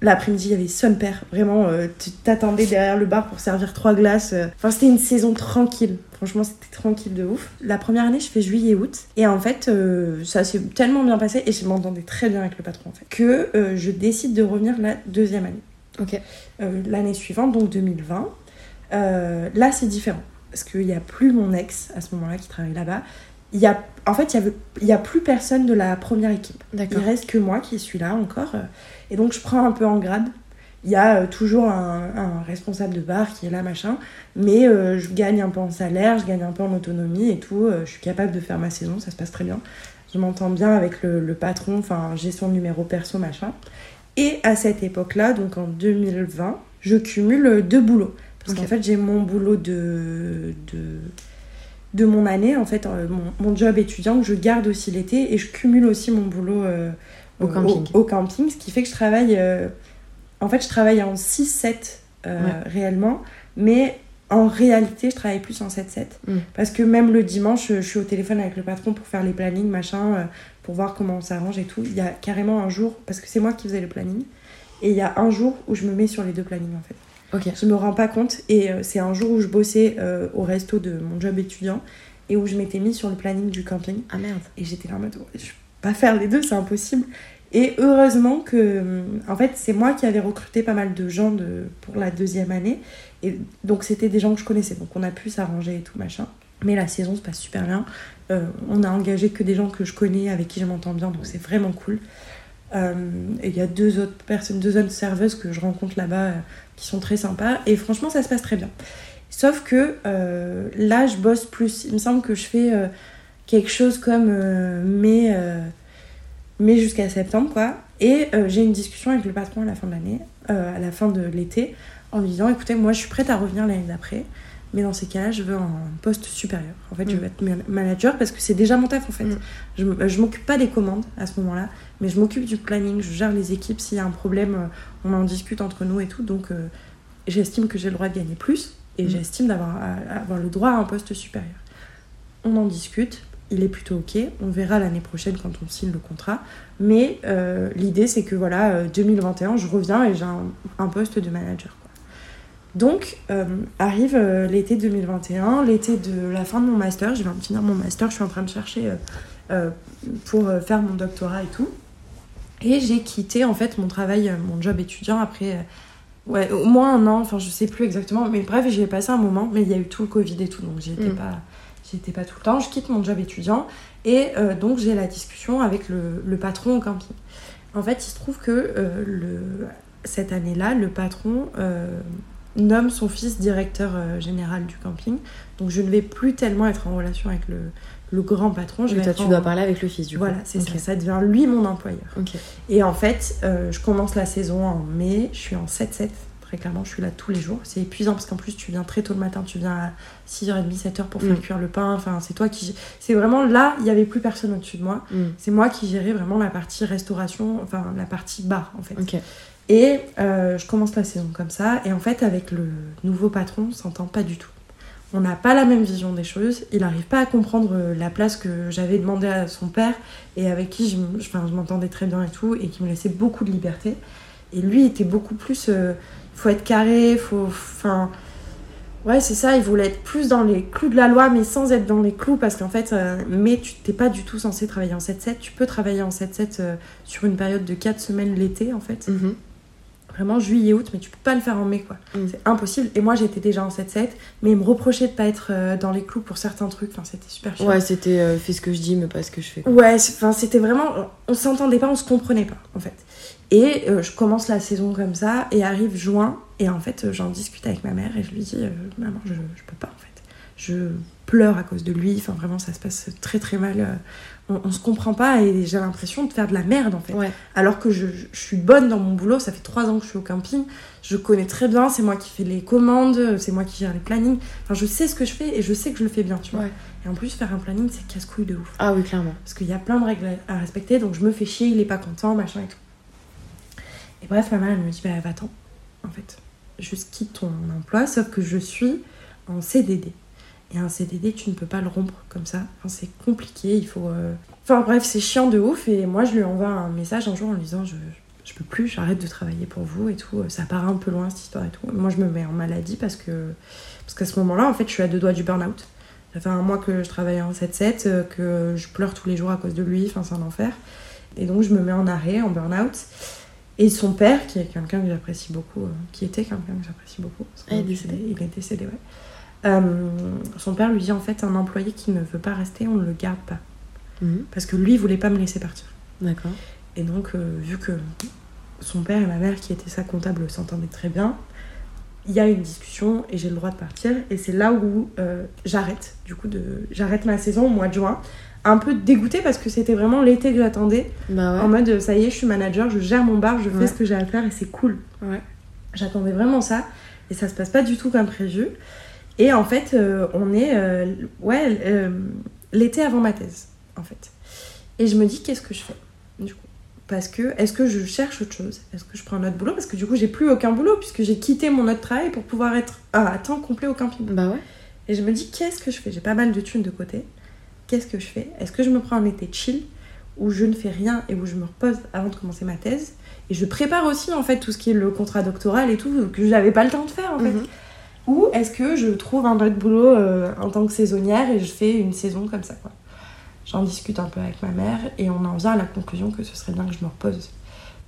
L'après-midi, il y avait son père. Vraiment, tu t'attendais derrière le bar pour servir trois glaces. Enfin, c'était une saison tranquille. Franchement, c'était tranquille de ouf. La première année, je fais juillet-août. Et en fait, euh, ça s'est tellement bien passé et je m'entendais très bien avec le patron, en fait, que euh, je décide de revenir la deuxième année. Ok. Euh, L'année suivante, donc 2020. Euh, là, c'est différent. Parce qu'il n'y a plus mon ex à ce moment-là qui travaille là-bas. Il y a, en fait, il n'y a plus personne de la première équipe. Il reste que moi qui suis là encore. Et donc, je prends un peu en grade. Il y a euh, toujours un, un responsable de bar qui est là, machin. Mais euh, je gagne un peu en salaire, je gagne un peu en autonomie et tout. euh, je suis capable de faire ma saison, ça se passe très bien. Je m'entends bien avec le, le patron, enfin, j'ai son numéro perso, machin. Et à cette époque-là, donc en 2020, je cumule deux boulots. Parce qu'en fait, j'ai mon boulot de, de, de mon année, en fait, mon, mon job étudiant que je garde aussi l'été et je cumule aussi mon boulot euh, Au camping. Au, camping, ce qui fait que je travaille. En fait, je travaille en 6-7 euh, Ouais. réellement, mais en réalité, je travaille plus en 7-7. Mm. Parce que même le dimanche, je suis au téléphone avec le patron pour faire les plannings, machin, euh, pour voir comment on s'arrange et tout. Il y a carrément un jour, parce que c'est moi qui faisais le planning, et il y a un jour où je me mets sur les deux plannings en fait. Ok. Je me rends pas compte, et euh, c'est un jour où je bossais euh, au resto de mon job étudiant, et où je m'étais mis sur le planning du camping. Ah merde. Et j'étais là en mode, je peux pas faire les deux, c'est impossible. Et heureusement que, en fait, c'est moi qui avais recruté pas mal de gens de, pour la deuxième année. Et donc, c'était des gens que je connaissais. Donc, on a pu s'arranger et tout, machin. Mais la saison se passe super bien. Euh, on a engagé que des gens que je connais, avec qui je m'entends bien. Donc, c'est vraiment cool. Euh, et il y a deux autres personnes, deux autres serveuses que je rencontre là-bas euh, qui sont très sympas. Et franchement, ça se passe très bien. Sauf que là, je bosse plus. Il me semble que je fais quelque chose comme euh, mai, euh, mai jusqu'à septembre, quoi. Et euh, j'ai une discussion avec le patron à la fin de l'année, euh, à la fin de l'été, en lui disant écoutez, moi, je suis prête à revenir l'année d'après. Mais dans ces cas-là, je veux un poste supérieur. En fait, je Mm. veux être man- manager parce que c'est déjà mon taf, en fait. Mm. Je, je m'occupe pas des commandes à ce moment-là, mais je m'occupe du planning, je gère les équipes. S'il y a un problème, euh, on en discute entre nous et tout. Donc, euh, j'estime que j'ai le droit de gagner plus et Mm. j'estime d'avoir avoir le droit à un poste supérieur. On en discute, il est plutôt ok. On verra l'année prochaine quand on signe le contrat. Mais euh, l'idée, c'est que voilà, euh, 2021, je reviens et j'ai un, un poste de manager. quoi. Donc, euh, arrive euh, l'été 2021, l'été de la fin de mon master. Je viens de finir mon master, je suis en train de chercher euh, euh, pour euh, faire mon doctorat et tout. Et j'ai quitté en fait mon travail, euh, mon job étudiant après euh, ouais, au moins un an, enfin je sais plus exactement, mais bref, j'y ai passé un moment, mais il y a eu tout le Covid et tout, donc j'y étais, Mm. pas, j'y étais pas tout le temps. Je quitte mon job étudiant et euh, donc j'ai la discussion avec le, le patron au camping. En fait, il se trouve que euh, le, cette année-là, le patron euh, nomme son fils directeur général du camping, donc je ne vais plus tellement être en relation avec le, le grand patron. Je vais toi, tu en- dois parler avec le fils, du coup. Voilà, c'est Ok. ça, ça devient lui mon employeur. Et en fait, euh, je commence la saison en mai, je suis en 7-7, très clairement, je suis là tous les jours. C'est épuisant parce qu'en plus, tu viens très tôt le matin, tu viens à 6h30, 7h pour faire Mm. cuire le pain. Enfin, c'est toi qui. C'est vraiment là, il n'y avait plus personne au-dessus de moi. Mm. C'est moi qui gérais vraiment la partie restauration, enfin la partie bar en fait. Et euh, je commence la saison comme ça. Et en fait, avec le nouveau patron, on s'entend pas du tout. On n'a pas la même vision des choses. Il n'arrive pas à comprendre euh, la place que j'avais demandé à son père et avec qui je, enfin, je m'entendais très bien et tout, et qui me laissait beaucoup de liberté. Et lui était beaucoup plus. euh, faut être carré, faut. Enfin. Ouais, c'est ça, il voulait être plus dans les clous de la loi, mais sans être dans les clous, parce qu'en fait, euh, mais tu t'es pas du tout censé travailler en 7-7. Tu peux travailler en 7-7 euh, sur une période de 4 semaines l'été, en fait. Mhm. Vraiment juillet-août, mais tu peux pas le faire en mai, quoi. Mm. C'est impossible. Et moi, j'étais déjà en 7-7, mais il me reprochait de pas être euh, dans les clous pour certains trucs. Enfin, c'était super chiant. Ouais, c'était euh, fais ce que je dis, mais pas ce que je fais. quoi. Ouais, enfin, c'était vraiment. On s'entendait pas, on se comprenait pas, en fait. Et euh, je commence la saison comme ça, et arrive juin, et en fait, euh, j'en discute avec ma mère, et je lui dis euh, Maman, je, je peux pas, en fait. je pleure à cause de lui. Enfin, vraiment, ça se passe très très mal. On, on se comprend pas et j'ai l'impression de faire de la merde en fait. Alors que je, je suis bonne dans mon boulot, ça fait trois ans que je suis au camping, je connais très bien, c'est moi qui fais les commandes, c'est moi qui gère les plannings. Enfin, je sais ce que je fais et je sais que je le fais bien, tu vois. Et en plus, faire un planning, c'est casse-couille de ouf. Ah oui, clairement. Parce qu'il y a plein de règles à à respecter, donc je me fais chier, il est pas content, machin et tout. Et bref, ma mère, elle me dit, bah va-t'en, en fait. Juste quitte ton emploi, sauf que je suis en CDD. Et un CDD, tu ne peux pas le rompre comme ça. Enfin, c'est compliqué, il faut... euh, Enfin bref, c'est chiant de ouf. Et moi, je lui envoie un message un jour en lui disant, je, je peux plus, j'arrête de travailler pour vous et tout. Ça part un peu loin, cette histoire et tout. Moi, je me mets en maladie parce que... Parce qu'à ce moment-là, en fait, je suis à deux doigts du burn-out. Ça fait un mois que je travaille en 7-7, euh, que je pleure tous les jours à cause de lui, enfin c'est un enfer. Et donc je me mets en arrêt, en burn-out. Et son père, qui est quelqu'un que j'apprécie beaucoup, euh, qui était quelqu'un que j'apprécie beaucoup, il est décédé Il est décédé, ouais. Euh, son père lui dit en fait un employé qui ne veut pas rester, on ne le garde pas. Mhm. Parce que lui, il voulait pas me laisser partir. D'accord. Et donc, euh, vu que son père et ma mère, qui étaient sa comptable, s'entendaient très bien, il y a une discussion et j'ai le droit de partir. Et c'est là où euh, j'arrête, du coup, de... j'arrête ma saison au mois de juin. Un peu dégoûtée parce que c'était vraiment l'été que j'attendais. Bah ouais. En mode, ça y est, je suis manager, je gère mon bar, je fais Ouais. ce que j'ai à faire et c'est cool. Ouais. J'attendais vraiment ça. Et ça se passe pas du tout comme prévu. Et en fait, euh, on est euh, ouais, euh, l'été avant ma thèse, en fait. Et je me dis, qu'est-ce que je fais du coup? Parce que, est-ce que je cherche autre chose? Est-ce que je prends un autre boulot? Parce que du coup, j'ai plus aucun boulot, puisque j'ai quitté mon autre travail pour pouvoir être à, à temps complet au camping. Bah ouais. Et je me dis, qu'est-ce que je fais? J'ai pas mal de thunes de côté. Qu'est-ce que je fais? Est-ce que je me prends un été chill, où je ne fais rien et où je me repose avant de commencer ma thèse? Et je prépare aussi, en fait, tout ce qui est le contrat doctoral et tout, que j'avais pas le temps de faire, en fait. Mhm. Ou est-ce que je trouve un autre boulot euh, en tant que saisonnière et je fais une saison comme ça quoi. J'en discute un peu avec ma mère et on en vient à la conclusion que ce serait bien que je me repose.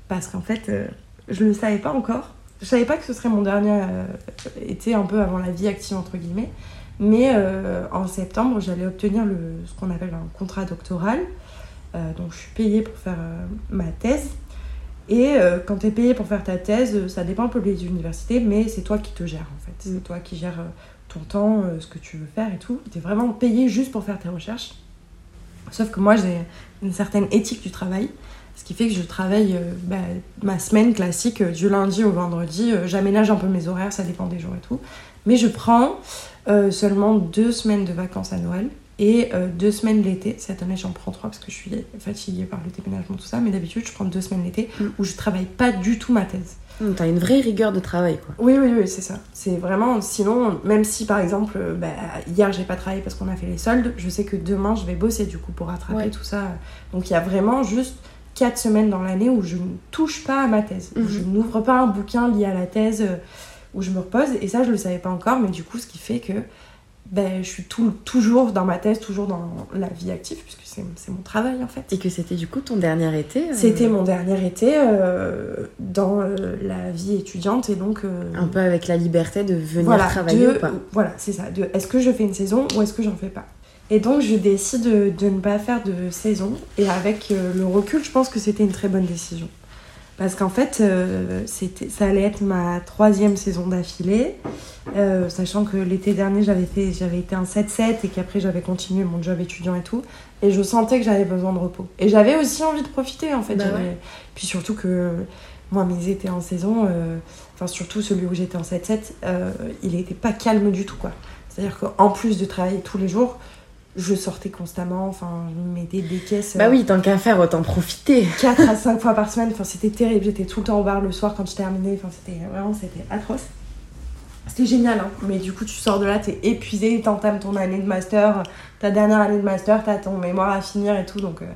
Parce qu'en fait, euh, je le savais pas encore. Je savais pas que ce serait mon dernier euh, été un peu avant la vie active entre guillemets. Mais euh, en septembre, j'allais obtenir le, ce qu'on appelle un contrat doctoral. Euh, donc je suis payée pour faire euh, ma thèse. Et quand tu es payé pour faire ta thèse, ça dépend un peu des universités, mais c'est toi qui te gères en fait. C'est toi qui gères ton temps, ce que tu veux faire et tout. Tu es vraiment payé juste pour faire tes recherches. Sauf que moi, j'ai une certaine éthique du travail. Ce qui fait que je travaille bah, ma semaine classique du lundi au vendredi. J'aménage un peu mes horaires, ça dépend des jours et tout. Mais je prends euh, seulement deux semaines de vacances à Noël et euh, deux semaines l'été. Cette année, j'en prends trois parce que je suis fatiguée par le déménagement, tout ça. Mais d'habitude, je prends deux semaines l'été où je travaille pas du tout ma thèse. Donc, T'as une vraie rigueur de travail, quoi. Oui, oui, oui, c'est ça. C'est vraiment. Sinon, même si par exemple, euh, bah, hier j'ai pas travaillé parce qu'on a fait les soldes, je sais que demain je vais bosser du coup pour rattraper Ouais. tout ça. Donc il y a vraiment juste 4 semaines dans l'année où je ne touche pas à ma thèse. où Mhm. Je n'ouvre pas un bouquin lié à la thèse, euh, où je me repose. Et ça, je le savais pas encore, mais du coup, ce qui fait que ben, je suis tout- toujours dans ma thèse, toujours dans la vie active, puisque c'est mon travail en fait. Et que c'était du coup ton dernier été euh, C'était mon dernier été euh, dans euh, la vie étudiante et donc. Un peu avec la liberté de venir voilà, travailler de- ou pas. Voilà, c'est ça. Est-ce que je fais une saison ou est-ce que j'en fais pas Et donc je décide de, de ne pas faire de saison. Et avec le recul, je pense que c'était une très bonne décision. Parce qu'en fait, euh, ça allait être ma troisième saison d'affilée. Euh, sachant que l'été dernier, j'avais, été un 7-7 et qu'après, j'avais continué mon job étudiant et tout. Et je sentais que j'avais besoin de repos. Et j'avais aussi envie de profiter, en fait. Bah ouais. Puis surtout que moi, mes étés en saison, euh, enfin surtout celui où j'étais en 7-7, euh, il n'était pas calme du tout, quoi. C'est-à-dire qu'en plus de travailler tous les jours, je sortais constamment, enfin, je me mettais des caisses. Bah oui, tant qu'à faire, autant profiter. 4 à 5 fois par semaine, enfin, c'était terrible. J'étais tout le temps au bar le soir quand je terminais, enfin, c'était vraiment c'était atroce. C'était génial, hein. mais du coup, tu sors de là, t'es épuisé, t'entames ton année de master, ta dernière année de master, t'as ton mémoire à finir et tout. Donc, euh,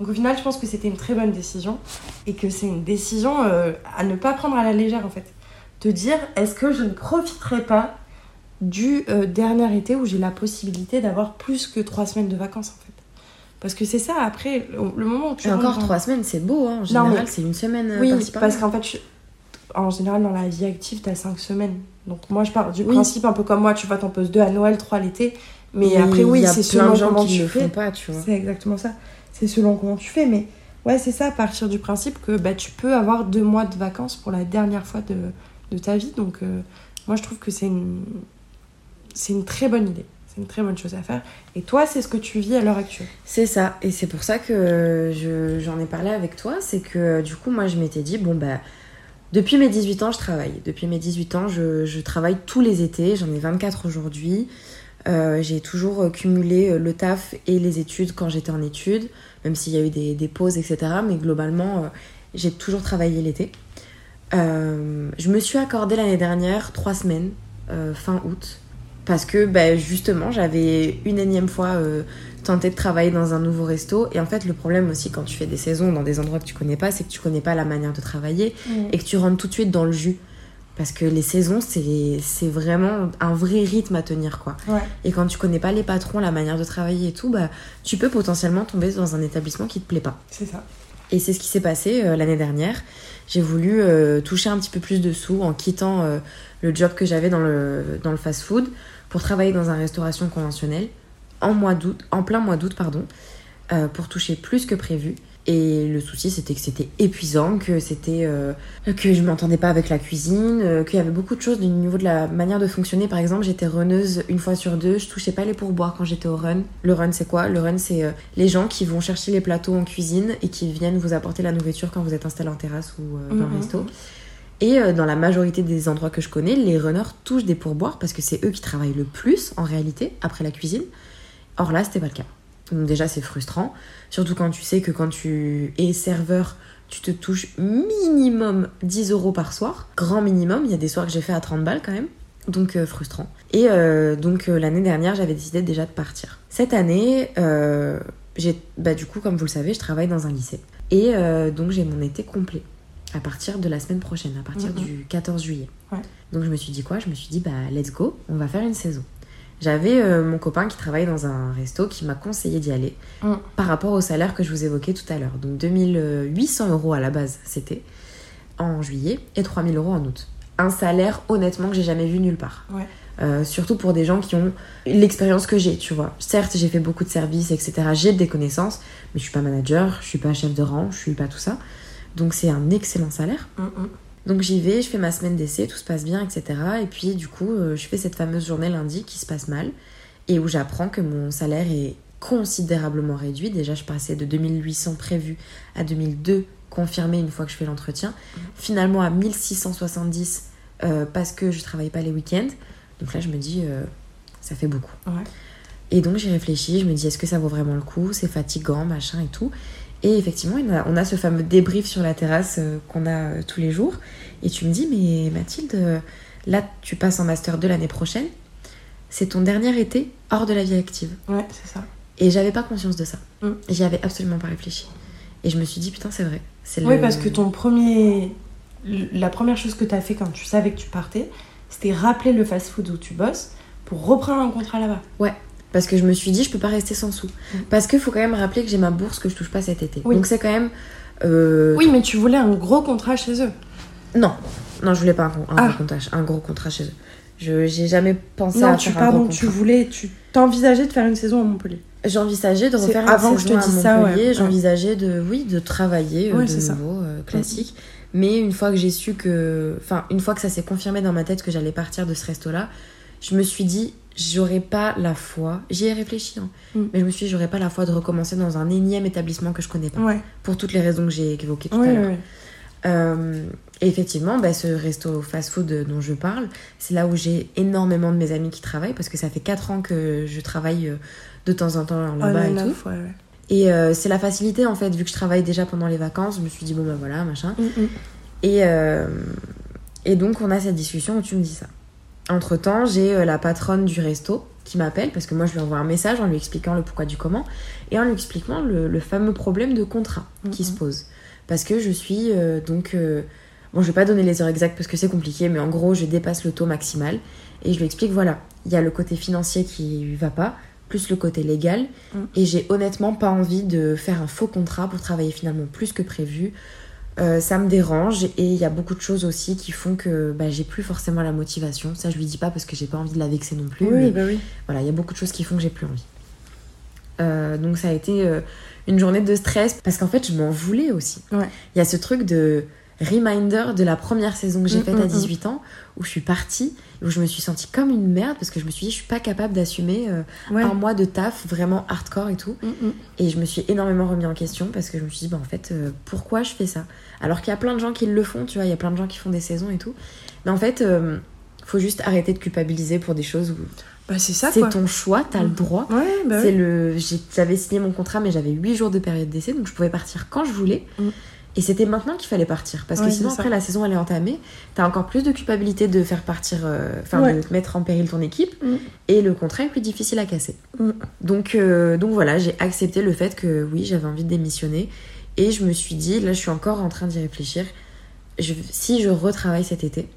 donc au final, je pense que c'était une très bonne décision et que c'est une décision euh, à ne pas prendre à la légère en fait. Te dire, est-ce que je ne profiterai pas du euh, dernier été où j'ai la possibilité d'avoir plus que 3 semaines de vacances en fait Parce que c'est ça, après, le, moment où tu Et encore trois semaines, c'est beau, hein. En général, c'est une semaine euh, oui, parce qu'en fait, je- en général, dans la vie active, t'as 5 semaines. Donc moi, je pars du Oui. principe un peu comme moi, tu vois, t'en poses 2 à Noël, 3 l'été. Mais après, oui, c'est selon gens comment qui tu le fais. pas, tu vois. C'est exactement ça. C'est selon comment tu fais. Mais ouais, c'est ça, à partir du principe que bah, tu peux avoir 2 mois de vacances pour la dernière fois de, de ta vie. Donc euh, moi, je trouve que c'est une... c'est une très bonne idée. C'est une très bonne chose à faire. Et toi, c'est ce que tu vis à l'heure actuelle. C'est ça, et c'est pour ça que je- j'en ai parlé avec toi, c'est que du coup moi je m'étais dit, bon bah depuis mes 18 ans je travaille, depuis mes 18 ans je, travaille tous les étés, j'en ai 24 aujourd'hui, Euh, j'ai toujours euh, cumulé euh, le taf et les études quand j'étais en études, même s'il y a eu des, pauses etc, mais globalement euh, j'ai toujours travaillé l'été. Euh, je me suis accordé l'année dernière trois semaines, euh, fin août, parce que bah, justement j'avais une énième fois euh, tenté de travailler dans un nouveau resto. Et en fait, le problème aussi quand tu fais des saisons dans des endroits que tu connais pas, c'est que tu connais pas la manière de travailler et que tu rentres tout de suite dans le jus. Parce que les saisons, c'est vraiment un vrai rythme à tenir, quoi. Ouais. Et quand tu connais pas les patrons, la manière de travailler et tout, bah, tu peux potentiellement tomber dans un établissement qui te plaît pas. C'est ça. Et c'est ce qui s'est passé euh, l'année dernière. J'ai voulu euh, toucher un petit peu plus de sous en quittant le job que j'avais dans le, dans le fast-food pour travailler dans un restauration conventionnelle en, mois d'août, en plein mois d'août, pardon, euh, pour toucher plus que prévu. Et le souci, c'était que c'était épuisant, que c'était euh, que je m'entendais pas avec la cuisine, euh, qu'il y avait beaucoup de choses du niveau de la manière de fonctionner. Par exemple, j'étais runneuse une fois sur deux, je touchais pas les pourboires quand j'étais au run. Le run, c'est quoi? Le run, c'est euh, les gens qui vont chercher les plateaux en cuisine et qui viennent vous apporter la nourriture quand vous êtes installé en terrasse ou dans le Mhm. resto. Et euh, dans la majorité des endroits que je connais, les runners touchent des pourboires parce que c'est eux qui travaillent le plus en réalité après la cuisine. Or là, c'était pas le cas. Donc déjà, c'est frustrant. Surtout quand tu sais que quand tu es serveur, tu te touches minimum 10 euros par soir. Grand minimum. Il y a des soirs que j'ai fait à 30 balles quand même. Donc euh, frustrant. Et euh, donc l'année dernière, j'avais décidé déjà de partir. Cette année, j'ai, bah, du coup, comme vous le savez, je travaille dans un lycée. Et donc j'ai mon été complet à partir de la semaine prochaine, à partir du 14 juillet. Ouais. Donc je me suis dit quoi? Je me suis dit bah let's go, on va faire une saison. J'avais euh, mon copain qui travaille dans un resto qui m'a conseillé d'y aller Mm. par rapport au salaire que je vous évoquais tout à l'heure. Donc 2800 euros à la base, c'était en juillet et 3000 euros en août. Un salaire honnêtement que j'ai jamais vu nulle part. Ouais. Euh, surtout pour des gens qui ont l'expérience que j'ai, tu vois. Certes, j'ai fait beaucoup de services, etc. J'ai des connaissances, mais je suis pas manager, je suis pas chef de rang, je suis pas tout ça. Donc c'est un excellent salaire. Mhm. Donc j'y vais, je fais ma semaine d'essai, tout se passe bien, etc. Et puis du coup, euh, je fais cette fameuse journée lundi qui se passe mal et où j'apprends que mon salaire est considérablement réduit. Déjà, je passais de 2800 prévus à 2002 confirmé une fois que je fais l'entretien. Finalement à 1670 euh, parce que je travaille pas les week-ends. Donc là, je me dis, euh, ça fait beaucoup. Ouais. Et donc j'y réfléchis, je me dis est-ce que ça vaut vraiment le coup? C'est fatigant, machin et tout. Et effectivement, on a, ce fameux débrief sur la terrasse euh, qu'on a euh, tous les jours. Et tu me dis mais Mathilde, euh, là tu passes en master 2 l'année prochaine. C'est ton dernier été hors de la vie active. Ouais, c'est ça. Et j'avais pas conscience de ça. Mm. J'y avais absolument pas réfléchi. Et je me suis dit putain c'est vrai. C'est Oui, le- parce que ton premier. La première chose que tu as fait quand tu savais que tu partais, c'était rappeler le fast-food où tu bosses pour reprendre un contrat là-bas. Ouais, parce que je me suis dit, je peux pas rester sans sous. Parce qu'il faut quand même rappeler que j'ai ma bourse que je touche pas cet été. Oui. Donc c'est quand même. euh, Oui, mais tu voulais un gros contrat chez eux. Non, non, je voulais pas un, un Ah. gros, contrat, un gros contrat chez eux. Je j'ai jamais pensé Non, à tu, faire un pardon, gros tu voulais, tu t'envisageais de faire une saison à Montpellier. J'envisageais de refaire une avant que je te saison à dise ça, ouais. Montpellier. Ouais. J'envisageais de, oui, de travailler euh, Ouais, de nouveau, euh, classique. Mais une fois que j'ai su que, enfin, une fois que ça s'est confirmé dans ma tête que j'allais partir de ce resto-là, je me suis dit, j'aurais pas la foi. J'y ai réfléchi, hein. Mm. mais je me suis dit, j'aurais pas la foi de recommencer dans un énième établissement que je connais pas. Ouais. Pour toutes les raisons que j'ai évoquées tout à l'heure. ouais. Euh, et effectivement, bah, ce resto fast-food dont je parle, c'est là où j'ai énormément de mes amis qui travaillent parce que ça fait 4 ans que je travaille euh, de temps en temps là-bas On et tout. ouais, ouais. Et euh, c'est la facilité en fait, vu que je travaille déjà pendant les vacances, je me suis dit bon bah voilà, machin. Mm, mm. Et, euh, et donc on a cette discussion où tu me dis ça. Entre temps, j'ai euh, la patronne du resto qui m'appelle parce que moi je lui envoie un message en lui expliquant le pourquoi du comment et en lui expliquant le, le fameux problème de contrat qui se pose. Parce que je suis euh, donc. euh, bon, je vais pas donner les heures exactes parce que c'est compliqué, mais en gros, je dépasse le taux maximal et je lui explique voilà, il y a le côté financier qui va pas, plus le côté légal, Mm. et j'ai honnêtement pas envie de faire un faux contrat pour travailler finalement plus que prévu. Euh, ça me dérange et il y a beaucoup de choses aussi qui font que bah, j'ai plus forcément la motivation. Ça, je lui dis pas parce que j'ai pas envie de la vexer non plus. Oui, mais bah oui. Voilà, il y a beaucoup de choses qui font que j'ai plus envie. Euh, donc ça a été euh, une journée de stress parce qu'en fait, je m'en voulais aussi. Ouais. Il y a ce truc de reminder de la première saison que j'ai Mm, faite mm, à mm. 18 ans, où je suis partie, où je me suis sentie comme une merde parce que je me suis dit, je suis pas capable d'assumer euh, Ouais. un mois de taf vraiment hardcore et tout. Et je me suis énormément remis en question parce que je me suis dit, bah en fait, euh, pourquoi je fais ça? Alors qu'il y a plein de gens qui le font, tu vois, il y a plein de gens qui font des saisons et tout. Mais en fait, euh, faut juste arrêter de culpabiliser pour des choses où. Bah, c'est ça, C'est ton choix, t'as le Mm. droit. Ouais, bah c'est oui. le. J'avais signé mon contrat, mais j'avais 8 jours de période d'essai, donc je pouvais partir quand je voulais. Et c'était maintenant qu'il fallait partir. Parce que Mm. Sinon, après, la saison, elle est entamée. T'as encore plus de culpabilité de faire partir. euh, Enfin, Ouais. de mettre en péril ton équipe. Mm. Et le contrat est plus difficile à casser. Mm. Donc, euh, donc voilà, j'ai accepté le fait que oui, j'avais envie de démissionner. Et je me suis dit, là, je suis encore en train d'y réfléchir. Je- si je retravaille cet été,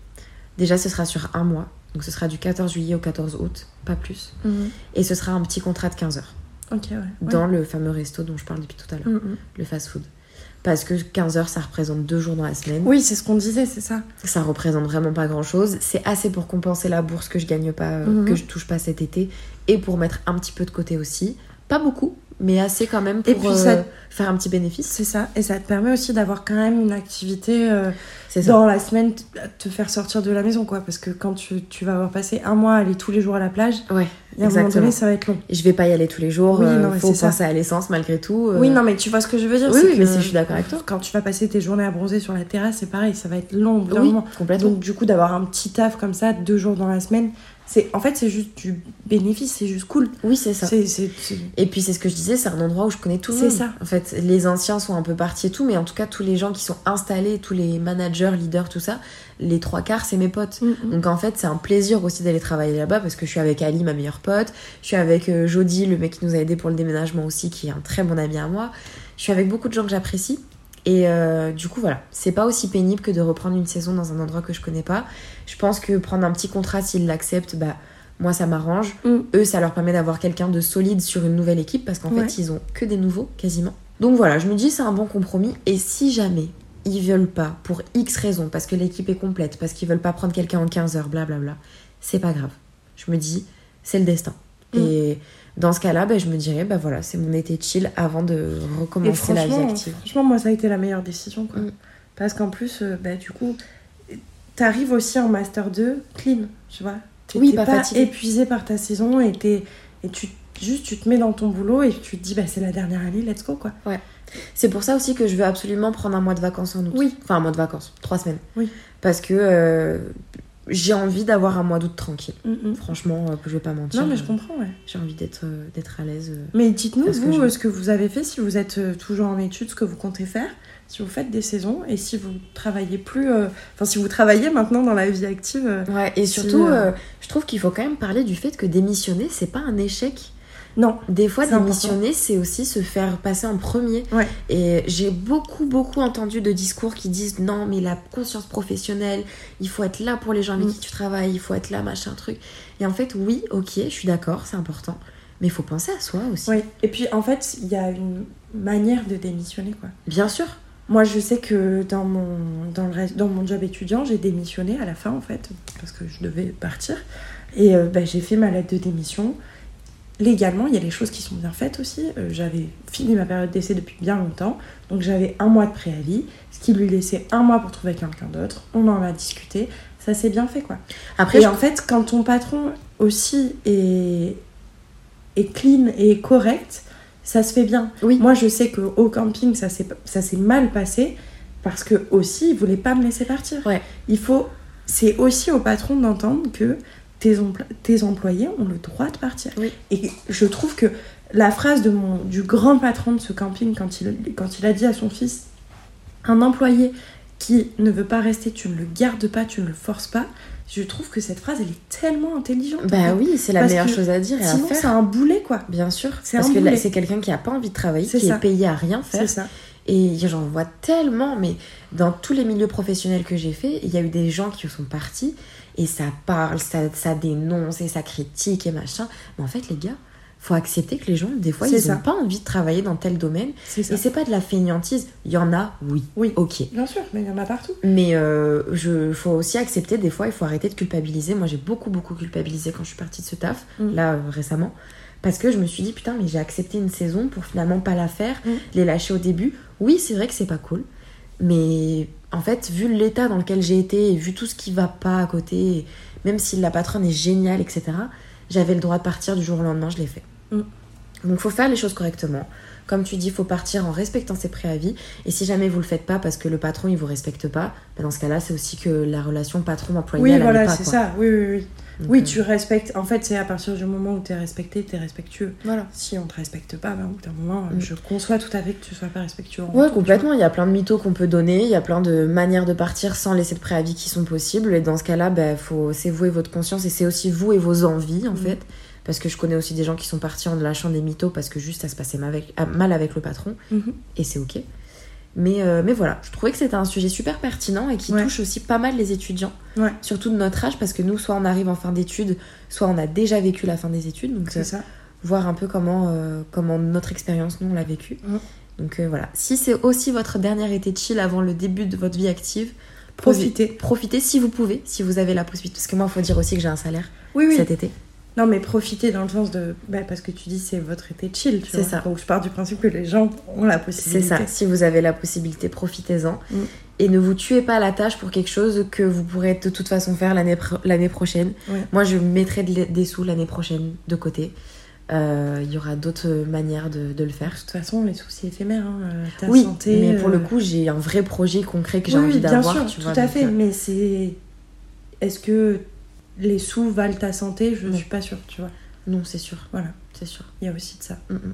déjà, ce sera sur un mois. Donc, ce sera du 14 juillet au 14 août, pas plus. Mhm. Et ce sera un petit contrat de 15 heures ouais. dans Ouais. le fameux resto dont je parle depuis tout à l'heure, le fast-food. Parce que 15 heures, ça représente deux jours dans la semaine. Oui, c'est ce qu'on disait, c'est ça. Ça représente vraiment pas grand-chose. C'est assez pour compenser la bourse que je gagne pas, euh, Mhm. que je touche pas cet été, et pour mettre un petit peu de côté aussi. Pas beaucoup, mais assez quand même pour Et puis euh, faire un petit bénéfice. C'est ça. Et ça te permet aussi d'avoir quand même une activité euh, dans la semaine, te faire sortir de la maison, quoi. Parce que quand tu, tu vas avoir passé un mois à aller tous les jours à la plage, Ouais, a un moment donné, ça va être long. Je vais pas y aller tous les jours. Oui, euh, non, mais faut ça. penser à l'essence malgré tout. euh. Oui, non, mais tu vois ce que je veux dire. Oui, oui, mais que si je suis d'accord avec toi. Quand tu vas passer tes journées à bronzer sur la terrasse, c'est pareil, ça va être long Oui, complètement. Donc, du coup, d'avoir un petit taf comme ça, deux jours dans la semaine, c'est en fait, c'est juste du bénéfice, c'est juste cool. Oui, c'est ça. C'est- c'est- c'est- Et puis c'est ce que je disais, c'est un endroit où je connais tout le C'est monde. ça. En fait, les anciens sont un peu partis et tout, mais en tout cas, tous les gens qui sont installés, tous les managers, leaders, tout ça, les trois quarts, c'est mes potes. Mm, Donc en fait, c'est un plaisir aussi d'aller travailler là-bas parce que je suis avec Ali, ma meilleure pote. Je suis avec euh, Jody, le mec qui nous a aidé pour le déménagement aussi, qui est un très bon ami à moi. Je suis avec beaucoup de gens que j'apprécie. Et euh, du coup, voilà, c'est pas aussi pénible que de reprendre une saison dans un endroit que je connais pas. Je pense que prendre un petit contrat, s'ils l'acceptent, bah moi ça m'arrange. Eux, ça leur permet d'avoir quelqu'un de solide sur une nouvelle équipe parce qu'en Ouais. fait, ils ont que des nouveaux quasiment. Donc voilà, je me dis c'est un bon compromis. Et si jamais ils veulent pas, pour X raisons, parce que l'équipe est complète, parce qu'ils veulent pas prendre quelqu'un en 15 heures, blablabla, c'est pas grave. Je me dis, c'est le destin. Mm. Et dans ce cas-là, ben, je me dirais, bah voilà, c'est mon été chill avant de recommencer la vie active. franchement, moi, ça a été la meilleure décision. Quoi. Parce qu'en plus, euh, bah, du coup, t'arrives aussi en Master 2 clean, tu vois. T'es Oui, pas pas, épuisé par ta saison et, t'es- et tu, juste tu te mets dans ton boulot et tu te dis, bah, c'est la dernière année, let's go, quoi. Ouais. C'est pour ça aussi que je veux absolument prendre un mois de vacances en août. Oui. Enfin, un mois de vacances, trois semaines. Oui. Parce que euh, j'ai envie d'avoir un mois d'août tranquille. Mm, Franchement, euh, je vais pas mentir. Non, mais je euh, comprends, ouais. J'ai envie d'être euh, d'être à l'aise. Mais dites-nous, que vous, je ce que vous avez fait, si vous êtes toujours en études, ce que vous comptez faire, si vous faites des saisons et si vous travaillez plus. euh, Enfin, si vous travaillez maintenant dans la vie active. euh, Ouais, et surtout, euh, je trouve qu'il faut quand même parler du fait que démissionner, c'est pas un échec. Non. Des fois, démissionner, c'est aussi se faire passer en premier. Ouais. Et j'ai beaucoup, beaucoup entendu de discours qui disent non, mais la conscience professionnelle, il faut être là pour les gens avec Mm. qui tu travailles, il faut être là, machin, truc. Et en fait, oui, ok, je suis d'accord, c'est important. Mais il faut penser à soi aussi. Oui, et puis en fait, il y a une manière de démissionner, quoi. Bien sûr. Moi, je sais que dans mon, dans le dans mon job étudiant, j'ai démissionné à la fin, en fait, parce que je devais partir. Et euh, bah, j'ai fait ma lettre de démission. Légalement, il y a les choses qui sont bien faites aussi. Euh, j'avais fini ma période d'essai depuis bien longtemps, donc j'avais un mois de préavis, ce qui lui laissait un mois pour trouver quelqu'un d'autre. On en a discuté, ça s'est bien fait, quoi. Après, et je- en fait, quand ton patron aussi est, est clean et correct, ça se fait bien. Moi, je sais qu'au camping, ça s'est ça s'est mal passé parce que aussi, il voulait pas me laisser partir. Il faut, c'est aussi au patron d'entendre que tes, empl- tes employés ont le droit de partir. Et je trouve que la phrase de mon, du grand patron de ce camping, quand il, quand il a dit à son fils, un employé qui ne veut pas rester, tu ne le gardes pas, tu ne le forces pas. Je trouve que cette phrase, elle est tellement intelligente. Bah en fait. oui, c'est la Parce meilleure chose à dire et à sinon, faire. c'est un boulet, quoi. Bien sûr. C'est Parce un que c'est quelqu'un qui a pas envie de travailler, qui ça. est payé à rien faire. C'est ça. Et j'en vois tellement, mais dans tous les milieux professionnels que j'ai fait, il y a eu des gens qui sont partis et ça parle, ça, ça dénonce et ça critique et machin. Mais en fait, les gars, faut accepter que les gens, des fois, ils n'ont pas envie de travailler dans tel domaine. Et c'est pas de la feignantise. Il y en a, oui. Oui. Ok. Bien sûr, mais il y en a partout. Mais euh, je faut aussi accepter des fois, il faut arrêter de culpabiliser. Moi, j'ai beaucoup, beaucoup culpabilisé quand je suis partie de ce taf, Mm. là, euh, récemment. Parce que je me suis dit, putain, mais j'ai accepté une saison pour finalement pas la faire, Mm. les lâcher au début. Oui, c'est vrai que c'est pas cool. Mais en fait, vu l'état dans lequel j'ai été et vu tout ce qui va pas à côté, même si la patronne est géniale, etc., j'avais le droit de partir du jour au lendemain, je l'ai fait. Mm. Donc faut faire les choses correctement. Comme tu dis, faut partir en respectant ses préavis. Et si jamais vous le faites pas parce que le patron il vous respecte pas, bah, dans ce cas-là, c'est aussi que la relation patron-employé Oui, elle voilà, c'est ça. Oui, oui, oui. Oui, euh, tu respectes. En fait, c'est à partir du moment où tu es respecté, tu es respectueux. Voilà. Si on te respecte pas, bah, au bout d'un moment, euh, Mm. je conçois tout à fait que tu sois pas respectueux. Ouais, retour, complètement. Il y a plein de mythos qu'on peut donner, il y a plein de manières de partir sans laisser de préavis qui sont possibles. Et dans ce cas-là, bah, faut... c'est vous et votre conscience et c'est aussi vous et vos envies, en Mhm. fait. Parce que je connais aussi des gens qui sont partis en lâchant des mythos parce que juste ça se passait mal avec, ah, mal avec le patron. Mhm. Et c'est ok. Mais, euh, mais voilà, je trouvais que c'était un sujet super pertinent et qui Ouais. touche aussi pas mal les étudiants. Ouais. Surtout de notre âge, parce que nous, soit on arrive en fin d'études, soit on a déjà vécu la fin des études. Donc, euh, ça. voir un peu comment, euh, comment notre expérience, nous, on l'a vécu. Donc voilà. Si c'est aussi votre dernier été chill avant le début de votre vie active, Profitez. Profitez si vous pouvez, si vous avez la possibilité. Parce que moi, il faut dire aussi que j'ai un salaire Oui, oui. cet été. Non, mais profitez dans le sens de. bah, parce que tu dis c'est votre été chill, tu C'est ça. Donc je pars du principe que les gens ont la C'est possibilité. ça. Si vous avez la possibilité, profitez-en. Mm. Et ne vous tuez pas à la tâche pour quelque chose que vous pourrez de toute façon faire l'année pro- l'année prochaine. Ouais. Moi, je mettrai de- des sous l'année prochaine de côté. Euh, Il y aura d'autres manières de, de le faire. De toute façon, les soucis éphémères, hein, euh, ta oui, santé. mais pour le euh, coup, j'ai un vrai projet concret que j'ai oui, envie oui, bien d'avoir. sûr, tu tout vois, à fait. euh, Mais c'est. Est-ce que les sous valent ta santé Je Non. suis pas sûre, tu vois. Non, c'est sûr. Voilà, C'est sûr. il y a aussi de ça. Mm, mm.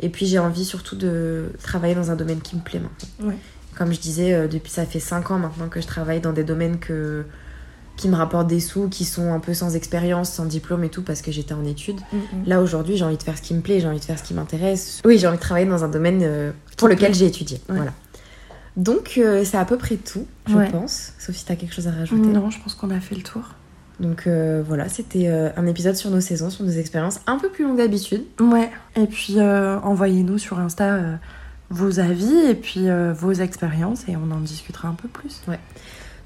Et puis j'ai envie surtout de travailler dans un domaine qui me plaît maintenant. Ouais. Comme je disais, euh, depuis ça fait 5 ans maintenant que je travaille dans des domaines que... qui me rapportent des sous, qui sont un peu sans expérience, sans diplôme et tout, parce que j'étais en études. Mm. Là aujourd'hui, j'ai envie de faire ce qui me plaît, j'ai envie de faire ce qui m'intéresse. Oui, j'ai envie de travailler dans un domaine euh, pour lequel j'ai étudié. Ouais. Voilà. Donc euh, c'est à peu près tout, je Ouais. pense. Sauf si t'as quelque chose à rajouter? Non, je pense qu'on a fait le tour. Donc euh, voilà, c'était euh, un épisode sur nos saisons, sur nos expériences, un peu plus long que d'habitude. Ouais. Et puis euh, envoyez-nous sur Insta vos avis et puis vos expériences et on en discutera un peu plus. Ouais.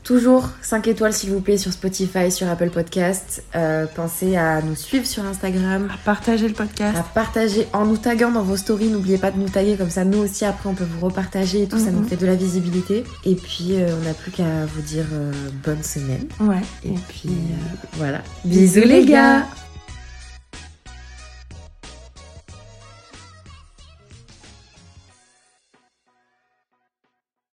Toujours 5 étoiles s'il vous plaît sur Spotify, sur Apple Podcast. Euh, pensez à nous suivre sur Instagram, À partager le podcast. à partager en nous taguant dans vos stories. N'oubliez pas de nous taguer comme ça, nous aussi après on peut vous repartager et tout, ça Mhm. nous fait de la visibilité. Et puis euh, on n'a plus qu'à vous dire euh, bonne semaine. Ouais. Et, puis voilà. Bisous, les gars.